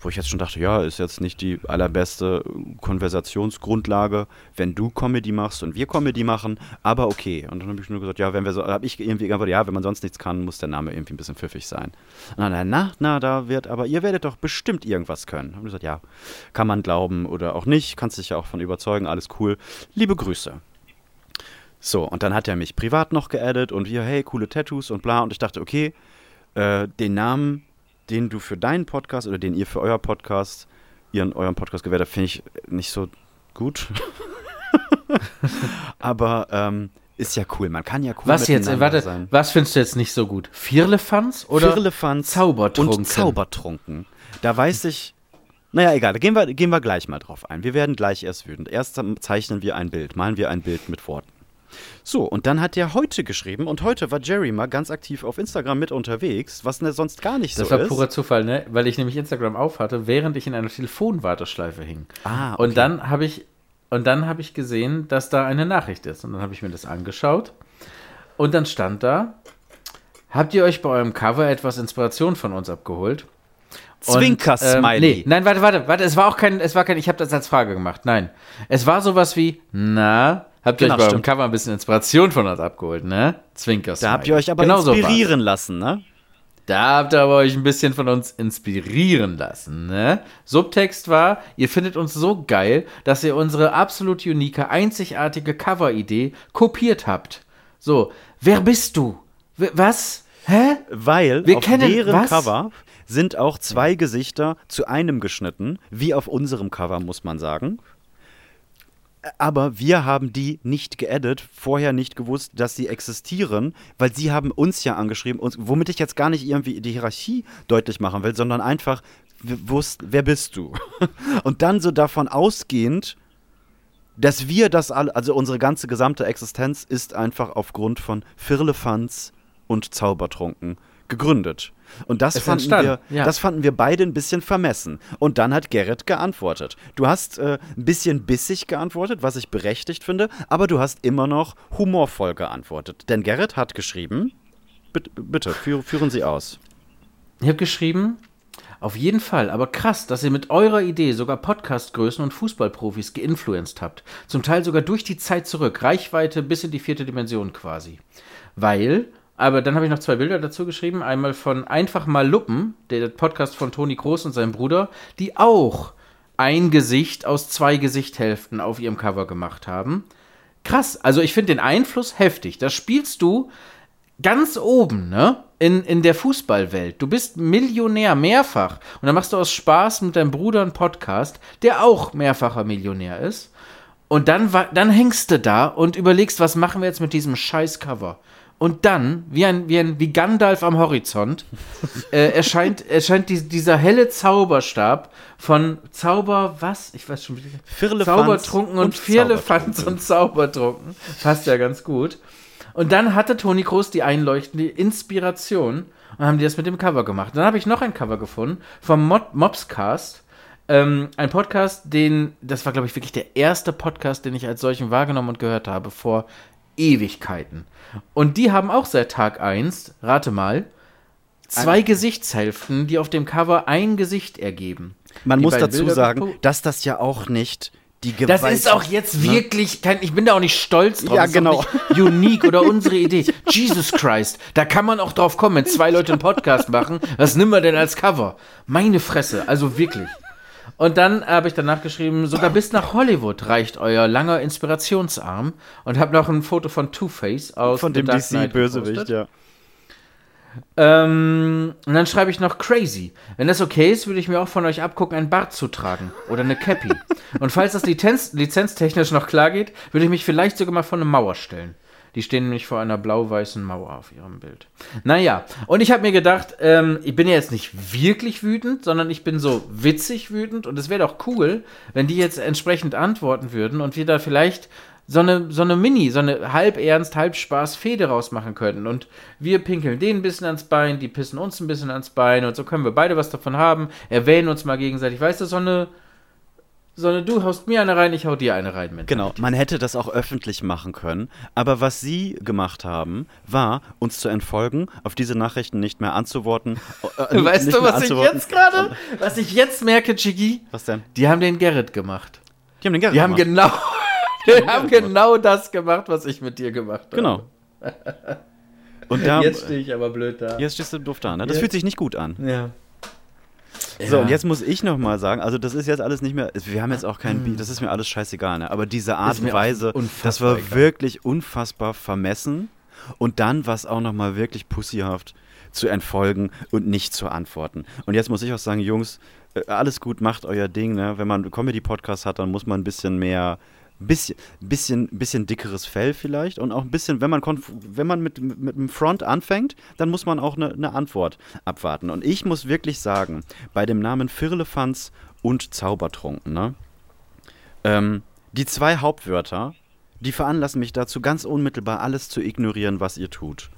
Wo ich jetzt schon dachte, ja, ist jetzt nicht die allerbeste Konversationsgrundlage, wenn du Comedy machst und wir Comedy machen, aber okay. Und dann habe ich nur gesagt, ja, wenn wir so, habe ich irgendwie geantwortet, ja, wenn man sonst nichts kann, muss der Name irgendwie ein bisschen pfiffig sein. Und dann, na, na, da wird, aber ihr werdet doch bestimmt irgendwas können. Haben gesagt, ja, kann man glauben oder auch nicht, kannst dich ja auch von überzeugen, alles cool. Liebe Grüße. So, und dann hat er mich privat noch geaddet und wir, hey, coole Tattoos und bla. Und ich dachte, okay, äh, den Namen, den du für deinen Podcast oder den ihr für euer Podcast, ihren euren Podcast gewählt habt, finde ich nicht so gut. *laughs* Aber ähm, ist ja cool. Man kann ja cool Was jetzt? Warte, sein. was findest du jetzt nicht so gut? Firlefanz oder Firlefanz Zaubertrunken? und Zaubertrunken. Da weiß ich. Naja, egal, da gehen wir, gehen wir gleich mal drauf ein. Wir werden gleich erst wütend. Erst zeichnen wir ein Bild, malen wir ein Bild mit Worten. So, und dann hat der heute geschrieben und heute war Jerry mal ganz aktiv auf Instagram mit unterwegs, was ne sonst gar nicht Das so war ist. purer Zufall, ne? Weil ich nämlich Instagram aufhatte, während ich in einer Telefonwarteschleife hing. Ah, okay. Und dann habe ich und dann habe ich gesehen, dass da eine Nachricht ist und dann habe ich mir das angeschaut und dann stand da: Habt ihr euch bei eurem Cover etwas Inspiration von uns abgeholt? Zwinker-Smiley. Ähm, nee, nein, warte, warte, warte, es war auch kein, es war kein, ich habe das als Frage gemacht. Nein, es war sowas wie, na, habt ihr Genau, euch bei eurem stimmt. Cover ein bisschen Inspiration von uns abgeholt, ne? Zwinker Da habt ihr euch aber genau so inspirieren lassen, ne? Da habt ihr aber euch ein bisschen von uns inspirieren lassen, ne? Subtext war, ihr findet uns so geil, dass ihr unsere absolut unique, einzigartige Cover-Idee kopiert habt. So, wer bist du? W was? Hä? Weil Wir auf kennen- deren was? Cover sind auch zwei Gesichter zu einem geschnitten, wie auf unserem Cover, muss man sagen. Aber wir haben die nicht geedit, vorher nicht gewusst, dass sie existieren, weil sie haben uns ja angeschrieben, uns, womit ich jetzt gar nicht irgendwie die Hierarchie deutlich machen will, sondern einfach, wusst, wer bist du? *laughs* Und dann so davon ausgehend, dass wir das alle, also unsere ganze gesamte Existenz ist einfach aufgrund von Firlefanz und Zaubertrunken gegründet. Und das fanden, wir, ja. das fanden wir beide ein bisschen vermessen. Und dann hat Gerrit geantwortet. Du hast äh, ein bisschen bissig geantwortet, was ich berechtigt finde, aber du hast immer noch humorvoll geantwortet. Denn Gerrit hat geschrieben, bitte, bitte führ, führen Sie aus. Ich habe geschrieben, auf jeden Fall, aber krass, dass ihr mit eurer Idee sogar Podcastgrößen und Fußballprofis geinfluenced habt. Zum Teil sogar durch die Zeit zurück, Reichweite bis in die vierte Dimension quasi. Weil, aber dann habe ich noch zwei Bilder dazu geschrieben. Einmal von Einfach mal Luppen, der Podcast von Toni Groß und seinem Bruder, die auch ein Gesicht aus zwei Gesichthälften auf ihrem Cover gemacht haben. Krass, also ich finde den Einfluss heftig. Da spielst du ganz oben, ne? In, in der Fußballwelt. Du bist Millionär, mehrfach. Und dann machst du aus Spaß mit deinem Bruder einen Podcast, der auch mehrfacher Millionär ist. Und dann, dann hängst du da und überlegst, was machen wir jetzt mit diesem scheiß Cover. Und dann, wie ein, wie ein wie Gandalf am Horizont, äh, erscheint, *laughs* erscheint die, dieser helle Zauberstab von Zauber, was? Ich weiß schon wieder. Firlefanz Zaubertrunken und, und Zaubertrunken. und Zaubertrunken. Passt ja ganz gut. Und dann hatte Toni Kroos die einleuchtende Inspiration und haben die das mit dem Cover gemacht. Dann habe ich noch ein Cover gefunden vom Mod Mobscast. Ähm, ein Podcast, den, das war glaube ich wirklich der erste Podcast, den ich als solchen wahrgenommen und gehört habe, vor Ewigkeiten. Und die haben auch seit Tag 1, rate mal, zwei Gesichtshälften, die auf dem Cover ein Gesicht ergeben. Man Die muss dazu Bilder sagen, dass das ja auch nicht die das Gewalt ist auch jetzt wirklich kein, ich bin da auch nicht stolz drauf. Ja, Das ist auch genau. Nicht unique oder unsere Idee. *laughs* Jesus Christ, da kann man auch drauf kommen, wenn zwei Leute einen Podcast machen. Was nimmt man denn als Cover? Meine Fresse, also wirklich. Und dann habe ich danach geschrieben, sogar bis nach Hollywood reicht euer langer Inspirationsarm. Und habe noch ein Foto von Two-Face aus von dem DC-Bösewicht, ja. Ähm, und dann schreibe ich noch crazy. Wenn das okay ist, würde ich mir auch von euch abgucken, ein Bart zu tragen oder eine Cappy. *laughs* und falls das Lizenz, lizenztechnisch noch klar geht, würde ich mich vielleicht sogar mal vor eine Mauer stellen. Die stehen nämlich vor einer blau-weißen Mauer auf ihrem Bild. Naja, und ich habe mir gedacht, ähm, ich bin ja jetzt nicht wirklich wütend, sondern ich bin so witzig wütend und es wäre doch cool, wenn die jetzt entsprechend antworten würden und wir da vielleicht so eine, so eine Mini, so eine halb ernst, halb Spaß Fehde rausmachen könnten. Und wir pinkeln denen ein bisschen ans Bein, die pissen uns ein bisschen ans Bein und so können wir beide was davon haben, erwähnen uns mal gegenseitig. Weißt du, so eine, so eine, du haust mir eine rein, ich hau dir eine rein. Mit. Genau, man hätte das auch öffentlich machen können. Aber was sie gemacht haben, war, uns zu entfolgen, auf diese Nachrichten nicht mehr anzuworten. äh, *laughs* Weißt nicht du, was ich jetzt gerade, was ich jetzt merke, Chigi? Was denn? Die haben den Gerrit gemacht. Die haben den Gerrit Die haben gemacht. genau, die haben *laughs* genau das gemacht, was ich mit dir gemacht habe. Genau. *laughs* Und da, Jetzt stehe ich aber blöd da. jetzt stehst du doof da, ne? Das Jetzt- fühlt sich nicht gut an. Ja. So, Ja. und jetzt muss ich noch mal sagen, also das ist jetzt alles nicht mehr, wir haben jetzt auch kein Beat, das ist mir alles scheißegal, ne? aber diese Art und auch Weise, das war egal. wirklich unfassbar vermessen und dann, was auch noch mal wirklich pussyhaft, zu entfolgen und nicht zu antworten. Und jetzt muss ich auch sagen, Jungs, äh, alles gut, macht euer Ding. Ne? Wenn man Comedy-Podcast hat, dann muss man ein bisschen mehr bisschen, bisschen, bisschen dickeres Fell vielleicht und auch ein bisschen, wenn man, wenn man mit, mit einem Front anfängt, dann muss man auch eine, eine Antwort abwarten. Und ich muss wirklich sagen, bei dem Namen Firlefanz und Zaubertrunken, ne? Ähm, die zwei Hauptwörter, die veranlassen mich dazu, ganz unmittelbar alles zu ignorieren, was ihr tut.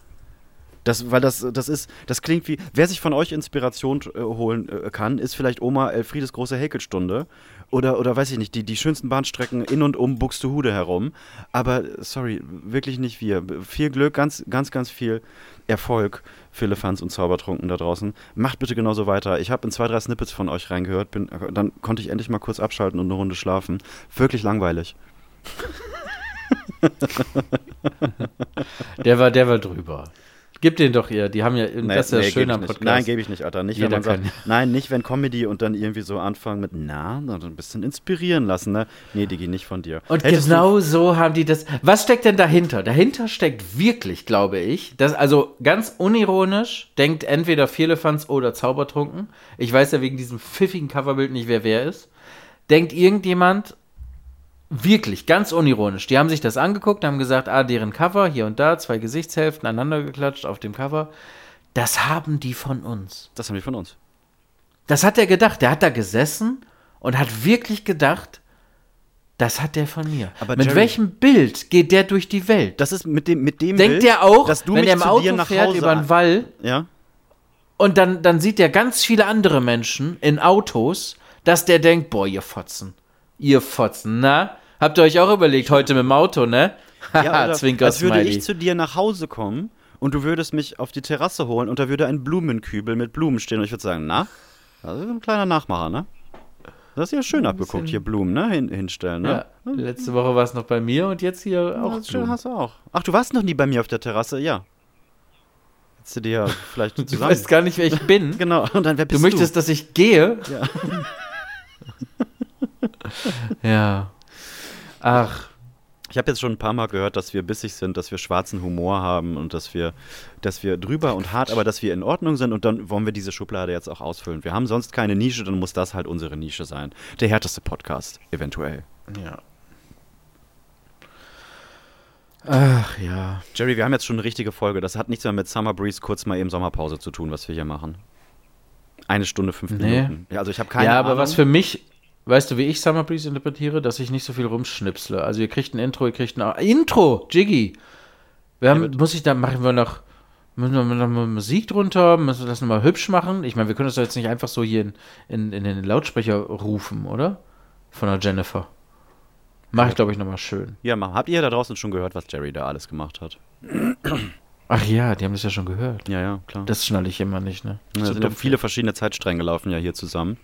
Das, weil das, das ist, das klingt wie, wer sich von euch Inspiration äh, holen äh, kann, ist vielleicht Oma Elfriedes große Häkelstunde oder, oder weiß ich nicht, die, die schönsten Bahnstrecken in und um Buxtehude herum. Aber sorry, wirklich nicht wir. Viel Glück, ganz, ganz, ganz viel Erfolg für Elefants und Zaubertrunken da draußen. Macht bitte genauso weiter. Ich habe in zwei, drei Snippets von euch reingehört, bin, dann konnte ich endlich mal kurz abschalten und eine Runde schlafen. Wirklich langweilig. *laughs* der war, der war drüber. Gib den doch ihr. Die haben ja, nee, das ist ja nee, schön am Podcast. Nein, gebe ich nicht, Alter. Nicht, wenn man sagt, *laughs* nein, nicht, wenn Comedy und dann irgendwie so anfangen mit, na, dann ein bisschen inspirieren lassen, ne? Nee, Digi, nicht von dir. Und Hättest genau so haben die das. Was steckt denn dahinter? Dahinter steckt wirklich, glaube ich, dass, also ganz unironisch, denkt entweder Vierlefanz oder Zaubertrunken. Ich weiß ja wegen diesem pfiffigen Coverbild nicht, wer wer ist. Denkt irgendjemand, Wirklich, ganz unironisch. Die haben sich das angeguckt, haben gesagt, ah, deren Cover, hier und da, zwei Gesichtshälften aneinander geklatscht auf dem Cover. Das haben die von uns. Das haben die von uns. Das hat er gedacht. Der hat da gesessen und hat wirklich gedacht, das hat der von mir. Aber mit Jerry, welchem Bild geht der durch die Welt? Das ist mit dem, mit dem Denkt Bild, der auch, dass du wenn er im Auto fährt über den Wall ja? und dann, dann sieht er ganz viele andere Menschen in Autos, dass der denkt, boah, ihr Fotzen, ihr Fotzen, na? Habt ihr euch auch überlegt, heute mit dem Auto, ne? Ja, *laughs* Zwinker als würde ich zu dir nach Hause kommen und du würdest mich auf die Terrasse holen und da würde ein Blumenkübel mit Blumen stehen und ich würde sagen, na, das ist ein kleiner Nachmacher, ne? Das ist ja schön abgeguckt, hier Blumen, ne? Hin, hinstellen, ne? Ja, letzte Woche war es noch bei mir und jetzt hier auch. Ja, schön hast du auch. Ach, du warst noch nie bei mir auf der Terrasse, ja. Hättest du dir ja vielleicht *laughs* zusammen. Du weißt gar nicht, wer ich bin. *laughs* genau, und dann wer bist du? möchtest, dass ich gehe? Ja. ja. Ach. Ich habe jetzt schon ein paar Mal gehört, dass wir bissig sind, dass wir schwarzen Humor haben und dass wir, dass wir drüber und hart, aber dass wir in Ordnung sind und dann wollen wir diese Schublade jetzt auch ausfüllen. Wir haben sonst keine Nische, dann muss das halt unsere Nische sein. Der härteste Podcast, eventuell. Ja. Ach ja. Jerry, wir haben jetzt schon eine richtige Folge. Das hat nichts mehr mit Summer Breeze kurz mal eben Sommerpause zu tun, was wir hier machen. Eine Stunde, fünf nee. Minuten. Ja, also ich habe keine Ja, aber Ahnung. was für mich Weißt du, wie ich Summer Breeze interpretiere? Dass ich nicht so viel rumschnipsle. Also ihr kriegt ein Intro, ihr kriegt ein Intro, Jiggy. Wir haben, ja, muss ich da, machen wir noch, müssen wir noch mal Musik drunter, müssen wir das nochmal hübsch machen? Ich meine, wir können das doch jetzt nicht einfach so hier in, in, in den Lautsprecher rufen, oder? Von der Jennifer. Mach ich, glaube ich, nochmal schön. Ja, mach. Habt ihr da draußen schon gehört, was Jerry da alles gemacht hat? Ach ja, die haben das ja schon gehört. Ja, ja, klar. Das schnalle ich immer nicht, ne? Ja, sind doch viele verschiedene Zeitstränge laufen ja hier zusammen.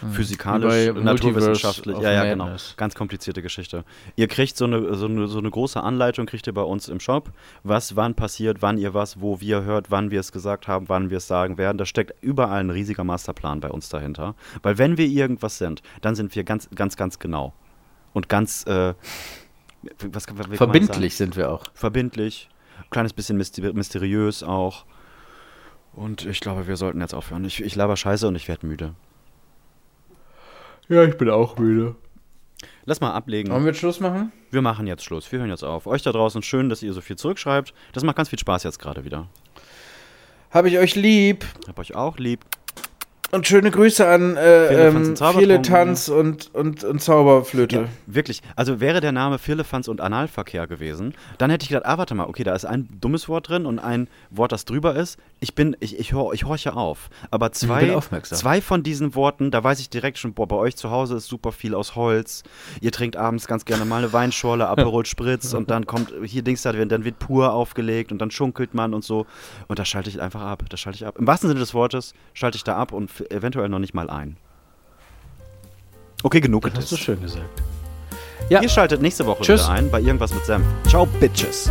Hm. Physikalisch, naturwissenschaftlich. Ja, ja, genau. Ganz komplizierte Geschichte. Ihr kriegt so eine, so, eine, so eine große Anleitung, kriegt ihr bei uns im Shop. Was wann passiert, wann ihr was, wo wir hört, wann wir es gesagt haben, wann wir es sagen werden. Da steckt überall ein riesiger Masterplan bei uns dahinter. Weil wenn wir irgendwas sind, dann sind wir ganz, ganz, ganz genau. Und ganz, äh, was, Verbindlich sind wir auch. Verbindlich. Kleines bisschen mysteriös auch. Und ich glaube, wir sollten jetzt aufhören. Ich, ich laber scheiße und ich werde müde. Ja, ich bin auch müde. Lass mal ablegen. Wollen wir jetzt Schluss machen? Wir machen jetzt Schluss. Wir hören jetzt auf. Euch da draußen schön, dass ihr so viel zurückschreibt. Das macht ganz viel Spaß jetzt gerade wieder. Hab ich euch lieb. Hab euch auch lieb. Und schöne Grüße an äh, ähm, Tanz und, und, und Zauberflöte. Ja, wirklich. Also wäre der Name Firlefanz und Analverkehr gewesen, dann hätte ich gedacht, ah, warte mal, okay, da ist ein dummes Wort drin und ein Wort, das drüber ist. Ich bin, ich, ich, hor, ich horche auf. Aber zwei, zwei von diesen Worten, da weiß ich direkt schon, boah, bei euch zu Hause ist super viel aus Holz. Ihr trinkt abends ganz gerne mal eine Weinschorle, Aperol Spritz und dann kommt, hier Dings da, dann wird pur aufgelegt und dann schunkelt man und so. Und da schalte ich einfach ab. Da schalte ich ab. Im wahrsten Sinne des Wortes schalte ich da ab und eventuell noch nicht mal ein. Okay, genug. Das hast du schön gesagt. Ja. Ihr schaltet nächste Woche Tschüss. wieder ein bei irgendwas mit Senf. Ciao, Bitches.